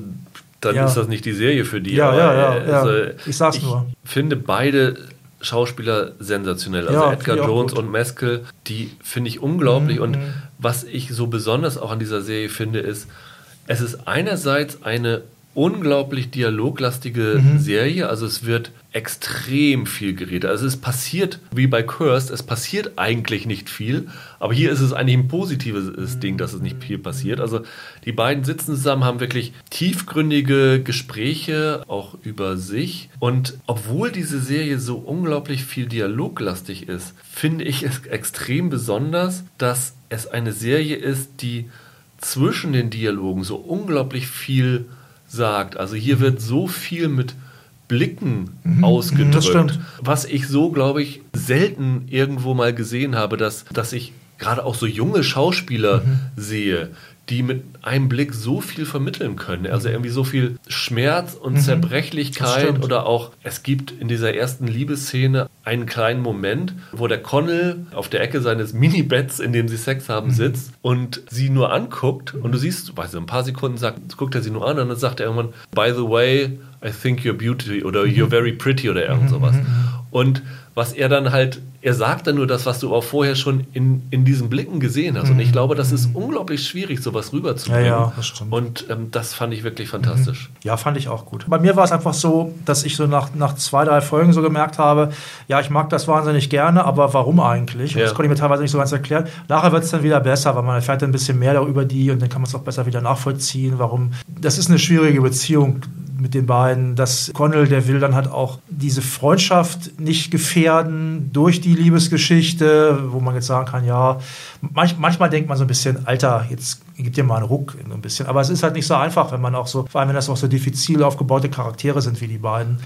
dann ja. ist das nicht die Serie für die. Ja, aber, ja, ja, also, ja. Ich sag's ich nur. finde beide Schauspieler sensationell. Also ja, Edgar Jones und Meskel, die finde ich unglaublich. Mhm. Und was ich so besonders auch an dieser Serie finde, ist, es ist einerseits eine unglaublich dialoglastige mhm. Serie. Also es wird extrem viel geredet. Also es passiert, wie bei Cursed, es passiert eigentlich nicht viel, aber hier ist es eigentlich ein positives Ding, dass es nicht viel passiert. Also die beiden sitzen zusammen, haben wirklich tiefgründige Gespräche, auch über sich. Und obwohl diese Serie so unglaublich viel dialoglastig ist, finde ich es extrem besonders, dass es eine Serie ist, die zwischen den Dialogen so unglaublich viel sagt. Also hier wird so viel mit Blicken mhm, ausgedrückt, was ich so, glaube ich, selten irgendwo mal gesehen habe, dass, dass ich gerade auch so junge Schauspieler mhm. sehe, die mit einem Blick so viel vermitteln können. Also mhm. irgendwie so viel Schmerz und mhm. Zerbrechlichkeit oder auch, es gibt in dieser ersten Liebesszene einen kleinen Moment, wo der Connell auf der Ecke seines Mini-Betts, in dem sie Sex haben, mhm. sitzt und sie nur anguckt und du siehst, weiß ein paar Sekunden sagt, guckt er sie nur an und dann sagt er irgendwann, by the way, I think you're beauty oder you're mhm. very pretty oder irgend mhm. sowas. Und was er dann halt, er sagt dann nur das, was du auch vorher schon in, in diesen Blicken gesehen hast. Mhm. Und ich glaube, das ist unglaublich schwierig, sowas rüberzubringen. Ja, ja, das stimmt. Und ähm, das fand ich wirklich fantastisch. Mhm. Ja, fand ich auch gut. Bei mir war es einfach so, dass ich so nach, nach zwei, drei Folgen so gemerkt habe, ja, ich mag das wahnsinnig gerne, aber warum eigentlich? Ja. Das konnte ich mir teilweise nicht so ganz erklären. Nachher wird es dann wieder besser, weil man erfährt ein bisschen mehr darüber die und dann kann man es auch besser wieder nachvollziehen, warum. Das ist eine schwierige Beziehung mit den beiden, dass Connell, der will dann halt auch diese Freundschaft nicht gefährden durch die Liebesgeschichte, wo man jetzt sagen kann, ja, manch, manchmal denkt man so ein bisschen, Alter, jetzt gibt dir mal einen Ruck ein bisschen. Aber es ist halt nicht so einfach, wenn man auch so, vor allem wenn das auch so diffizil aufgebaute Charaktere sind wie die beiden.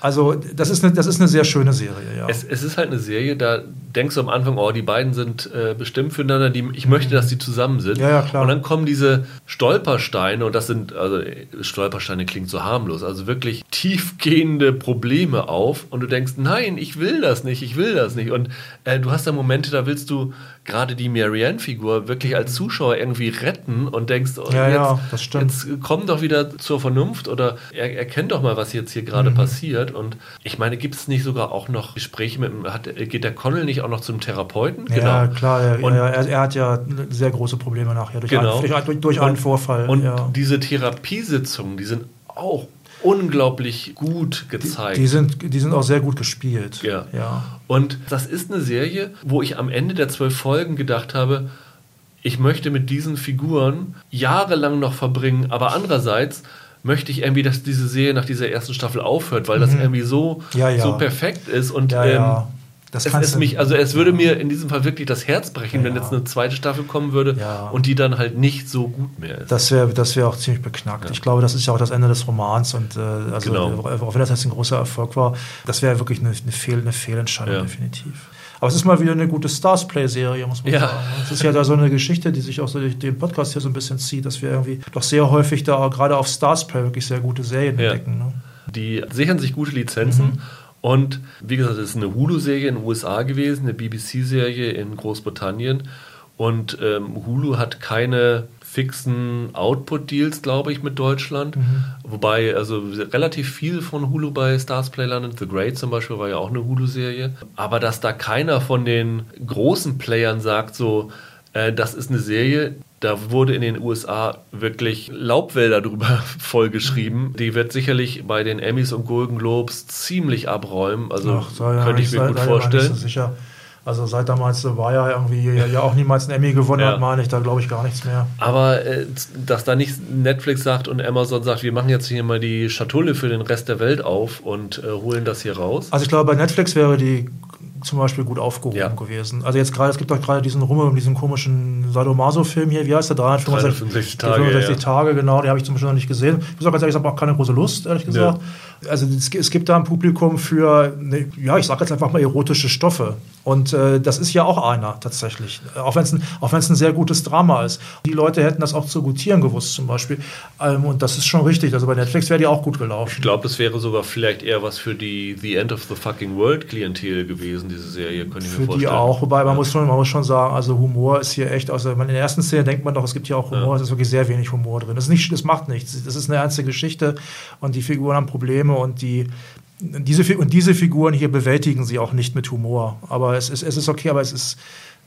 Also das ist eine, das ist eine sehr schöne Serie, ja. Es, es ist halt eine Serie, da denkst du am Anfang, oh, die beiden sind äh, bestimmt füreinander, die, ich möchte, dass die zusammen sind. Ja, ja, klar. Und dann kommen diese Stolpersteine und das sind, also Stolpersteine klingt so harmlos, also wirklich tiefgehende Probleme auf und du denkst, nein, ich will das nicht, ich will das nicht. Und äh, du hast da Momente, da willst du gerade die Marianne-Figur wirklich als Zuschauer irgendwie retten und denkst, oh, ja, jetzt, ja, jetzt komm doch wieder zur Vernunft oder er, erkennt doch mal, was jetzt hier gerade mhm. passiert. Und ich meine, gibt es nicht sogar auch noch Gespräche mit, hat, geht der Connell nicht auch noch zum Therapeuten? Ja, genau. klar, er, und, er, er, hat ja sehr große Probleme nachher durch, genau. einen, durch, durch einen Vorfall. Und ja. diese Therapiesitzungen, die sind auch unglaublich gut gezeigt. Die, die, sind, die sind auch sehr gut gespielt. Ja. ja. Und das ist eine Serie, wo ich am Ende der zwölf Folgen gedacht habe, ich möchte mit diesen Figuren jahrelang noch verbringen, aber andererseits möchte ich irgendwie, dass diese Serie nach dieser ersten Staffel aufhört, weil das mhm. irgendwie so, ja, ja. so perfekt ist und ja, ähm, das es, es mich, also es würde mir in diesem Fall wirklich das Herz brechen, ja. wenn jetzt eine zweite Staffel kommen würde ja. und die dann halt nicht so gut mehr ist. Das wäre das wär auch ziemlich beknackt. Ja. Ich glaube, das ist ja auch das Ende des Romans und äh, also genau. auch wenn das jetzt ein großer Erfolg war, das wäre wirklich eine, eine, Fehl, eine Fehlentscheidung, definitiv. Aber es ist mal wieder eine gute Stars Play-Serie, muss man sagen. Es ist ja da so eine Geschichte, die sich auch so durch den Podcast hier so ein bisschen zieht, dass wir irgendwie doch sehr häufig da gerade auf Stars Play wirklich sehr gute Serien entdecken. Ne? Die sichern sich gute Lizenzen. Mhm und wie gesagt, es ist eine Hulu-Serie in den USA gewesen, eine BBC-Serie in Großbritannien. Und ähm, Hulu hat keine fixen Output-Deals, glaube ich, mit Deutschland. Mhm. Wobei also relativ viel von Hulu bei Stars Play landet. The Great zum Beispiel war ja auch eine Hulu-Serie. Aber dass da keiner von den großen Playern sagt, so, das ist eine Serie, da wurde in den USA wirklich Laubwälder drüber vollgeschrieben. Die wird sicherlich bei den Emmys und Golden Globes ziemlich abräumen. Also Ach, könnte ich mir gut vorstellen. So sicher. Also seit damals war ja irgendwie ja auch niemals ein Emmy gewonnen ja. hat, meine ich, da glaube ich gar nichts mehr. Aber äh, dass da nicht Netflix sagt und Amazon sagt, wir machen jetzt hier mal die Schatulle für den Rest der Welt auf und äh, holen das hier raus. Also ich glaube, bei Netflix wäre die zum Beispiel gut aufgehoben ja. gewesen. Also jetzt gerade, es gibt doch gerade diesen Rummel um diesen komischen Sadomaso-Film hier, wie heißt der? 365 Tage. 65 ja. Tage, genau, den habe ich zum Beispiel noch nicht gesehen. Ich muss auch ganz ehrlich sagen, ich habe auch keine große Lust, ehrlich gesagt. Ja. Also es, gibt da ein Publikum für, ne, ja, ich sage jetzt einfach mal erotische Stoffe. Und äh, das ist ja auch einer tatsächlich, auch wenn es ein, auch ein sehr gutes Drama ist. Die Leute hätten das auch zu gutieren gewusst zum Beispiel. Ähm, und das ist schon richtig. Also bei Netflix wäre die auch gut gelaufen. Ich glaube, es wäre sogar vielleicht eher was für die The End of the Fucking World Klientel gewesen, diese Serie, könnte ich Für mir vorstellen. die auch, wobei man, muss schon, man muss schon sagen, also Humor ist hier echt, also in der ersten Szene denkt man doch, es gibt hier auch Humor, es ist wirklich sehr wenig Humor drin. Das, ist nicht, das macht nichts. Das ist eine ernste Geschichte und die Figuren haben Probleme und die diese, und diese Figuren hier bewältigen sie auch nicht mit Humor. Aber es ist, es ist okay, aber es ist,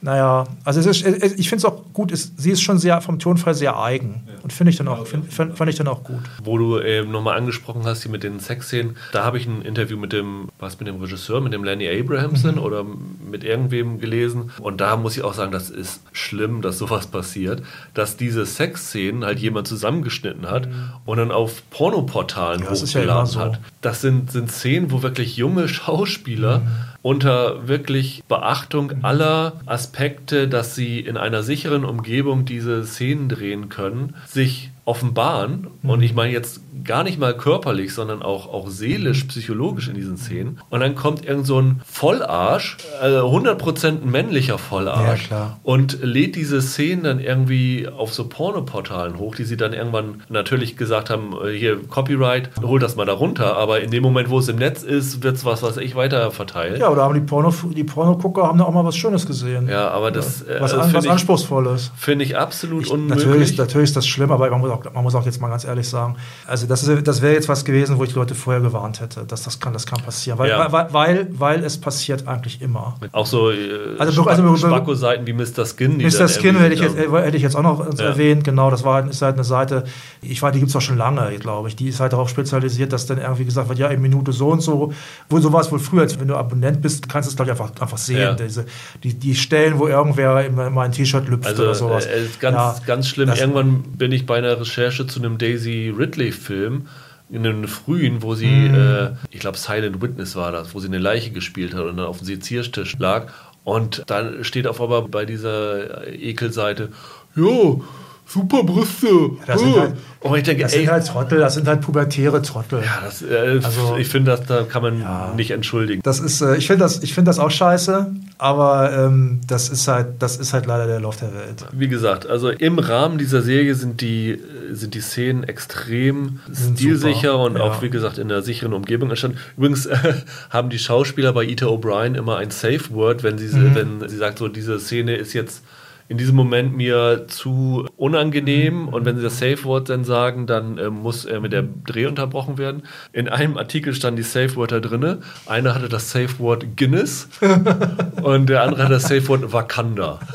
naja, also es ist, ich finde es auch gut, es, sie ist schon sehr vom Tonfall sehr eigen. Und finde ich dann auch, find, fand, fand ich dann auch gut. Wo du eben nochmal angesprochen hast, hier mit den Sexszenen, da habe ich ein Interview mit dem, was mit dem Regisseur, mit dem Lenny Abrahamson oder mit irgendwem gelesen. Und da muss ich auch sagen, das ist schlimm, dass sowas passiert, dass diese Sexszenen halt jemand zusammengeschnitten hat und dann auf Pornoportalen Ja, das ist ja hochgeladen immer so. hat. Das sind, sind Szenen, wo wirklich junge Schauspieler unter wirklich Beachtung aller Aspekte, dass sie in einer sicheren Umgebung diese Szenen drehen können, sich offenbaren. Und ich meine jetzt gar nicht mal körperlich, sondern auch, auch seelisch, psychologisch in diesen Szenen. Und dann kommt irgend so ein Vollarsch, äh, 100% ein männlicher Vollarsch Ja, klar. und lädt diese Szenen dann irgendwie auf so Pornoportalen hoch, die sie dann irgendwann natürlich gesagt haben, äh, hier Copyright, hol das mal da runter, aber in dem Moment, wo es im Netz ist, wird es was, was ich weiter verteilt. Ja, oder haben die, Porno, die Pornogucker haben da auch mal was Schönes gesehen. Ja, aber das, äh, was, das an, was ich- Anspruchsvolles. Finde ich absolut Natürlich, unmöglich. natürlich ist das schlimm, aber man muss, auch, man muss auch jetzt mal ganz ehrlich sagen, also das, ist- das wäre jetzt was gewesen, wo ich die Leute vorher gewarnt hätte, dass das kann, das kann passieren. Weil, Ja. weil, weil, weil es passiert eigentlich immer. Auch so äh, Also, also- Spacko-Seiten wie Mr. Skin. die Mr. Skin hätte ich, jetzt, äh, hätte ich jetzt auch noch Ja. erwähnt, genau, das war, ist halt eine Seite, ich weiß, die gibt es auch schon lange, glaube ich, die ist halt darauf spezialisiert, dass dann irgendwie gesagt wird, ja, in Minute so und so, wo so war es wohl früher, als wenn du Abonnent bist, kannst du es, glaube ich, einfach, einfach sehen, Ja. diese, die, die Stellen, wo irgendwer in mein T-Shirt lüpft Also oder sowas. äh, ist ganz, Ja, ganz schlimm. Irgendwann bin ich bei einer Recherche zu einem Daisy Ridley-Film, in einem frühen, wo sie, Mhm. äh, ich glaube Silent Witness war das, wo sie eine Leiche gespielt hat und dann auf dem Seziertisch lag. Und dann steht auf einmal bei dieser Ekelseite, ja, super Brüste. das sind äh." halt- ich denke, Das sind halt Trottel, das sind halt pubertäre Trottel. ja, das, äh, Also- ich finde, das da kann man Ja. nicht entschuldigen. Das ist, äh, ich finde das, ich finde das auch scheiße, aber ähm, das ist halt, das ist halt leider der Lauf der Welt. Wie gesagt, also im Rahmen dieser Serie sind die, sind die Szenen extrem Sind stilsicher super, und ja. auch, wie gesagt, in einer sicheren Umgebung entstanden. Übrigens äh, haben die Schauspieler bei Ita O'Brien immer ein Safe Word, wenn sie, Mhm. wenn sie sagt, so diese Szene ist jetzt in diesem Moment mir zu unangenehm und wenn sie das Safe Word dann sagen, dann äh, muss äh, mit der Dreh unterbrochen werden. In einem Artikel standen die Safe Wörter drinne. Einer hatte das Safe Word Guinness und der andere hatte das Safe Word Wakanda.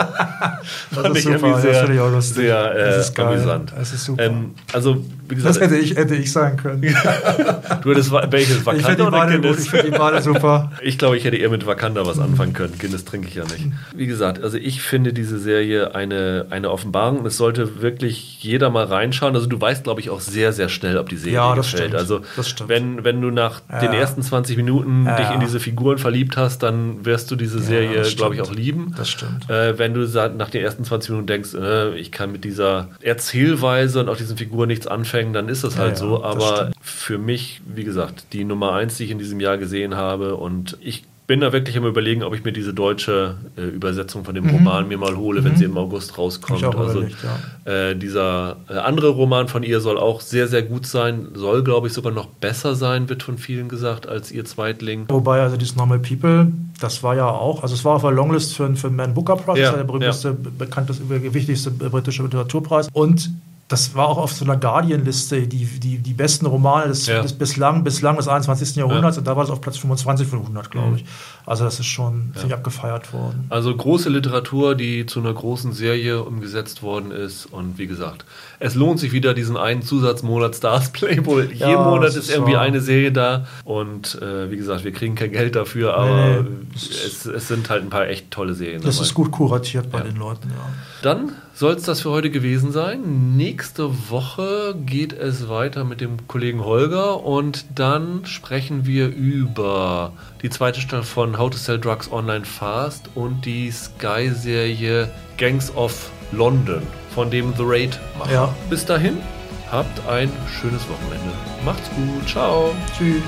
Fand ist ich super, irgendwie das sehr, ich lustig. sehr Das äh, ist geil. amüsant. Das ist super. Ähm, also, wie Das gesagt, hätte ich, hätte ich sagen können. du hättest welches ich Wakanda finde die, gut, Guinness? ich find die beide super. Ich glaube, ich hätte eher mit Wakanda was anfangen können. Guinness trinke ich ja nicht. Wie gesagt, also ich finde diese Serie eine, eine Offenbarung. Es sollte wirklich jeder mal reinschauen. Also du weißt, glaube ich, auch sehr, sehr schnell, ob die Serie Ja, das gefällt. stimmt. Also Das stimmt. Wenn, wenn du nach den Ja. ersten 20 Minuten Ja, dich in diese Figuren verliebt hast, dann wirst du diese Serie, glaube ich, auch lieben. Das stimmt. Äh, wenn du nach den ersten 20 Minuten denkst, äh, ich kann mit dieser Erzählweise und auch diesen Figuren nichts anfangen, dann ist das halt so. Aber für mich, wie gesagt, die Nummer eins, die ich in diesem Jahr gesehen habe und ich bin da wirklich am überlegen, ob ich mir diese deutsche äh, Übersetzung von dem Roman mir mal hole, wenn sie im August rauskommt. Mhm. Also überlegt, äh, dieser äh, andere Roman von ihr soll auch sehr, sehr gut sein, soll, glaube ich, sogar noch besser sein, wird von vielen gesagt, als ihr Zweitling. Wobei, also dieses Normal People, das war ja auch, also es war auf der Longlist für, für den Man Booker Prize, Ja, ja der berühmteste, bekannteste, wichtigste britische Literaturpreis. Und das war auch auf so einer Guardian-Liste, die, die, die besten Romane des, Ja. des bislang, bislang des 21. Jahrhunderts. Und da war es auf Platz 25 von 100, glaube Mhm. ich. Also das ist schon ziemlich abgefeiert worden. Also große Literatur, die zu einer großen Serie umgesetzt worden ist. Und wie gesagt, es lohnt sich wieder, diesen einen Zusatzmonat Stars Playboy. Ja, Jeden Monat ist irgendwie wahr. eine Serie da. Und äh, wie gesagt, wir kriegen kein Geld dafür, aber Nee, es, es sind halt ein paar echt tolle Serien. Das dabei. ist gut kuratiert bei Ja. den Leuten, ja. Dann soll es das für heute gewesen sein. Nächste Woche geht es weiter mit dem Kollegen Holger und dann sprechen wir über die zweite Staffel von How to Sell Drugs Online Fast und die Sky-Serie Gangs of London von dem The Raid macht. Ja. Bis dahin, Habt ein schönes Wochenende. Macht's gut. Ciao. Tschüss.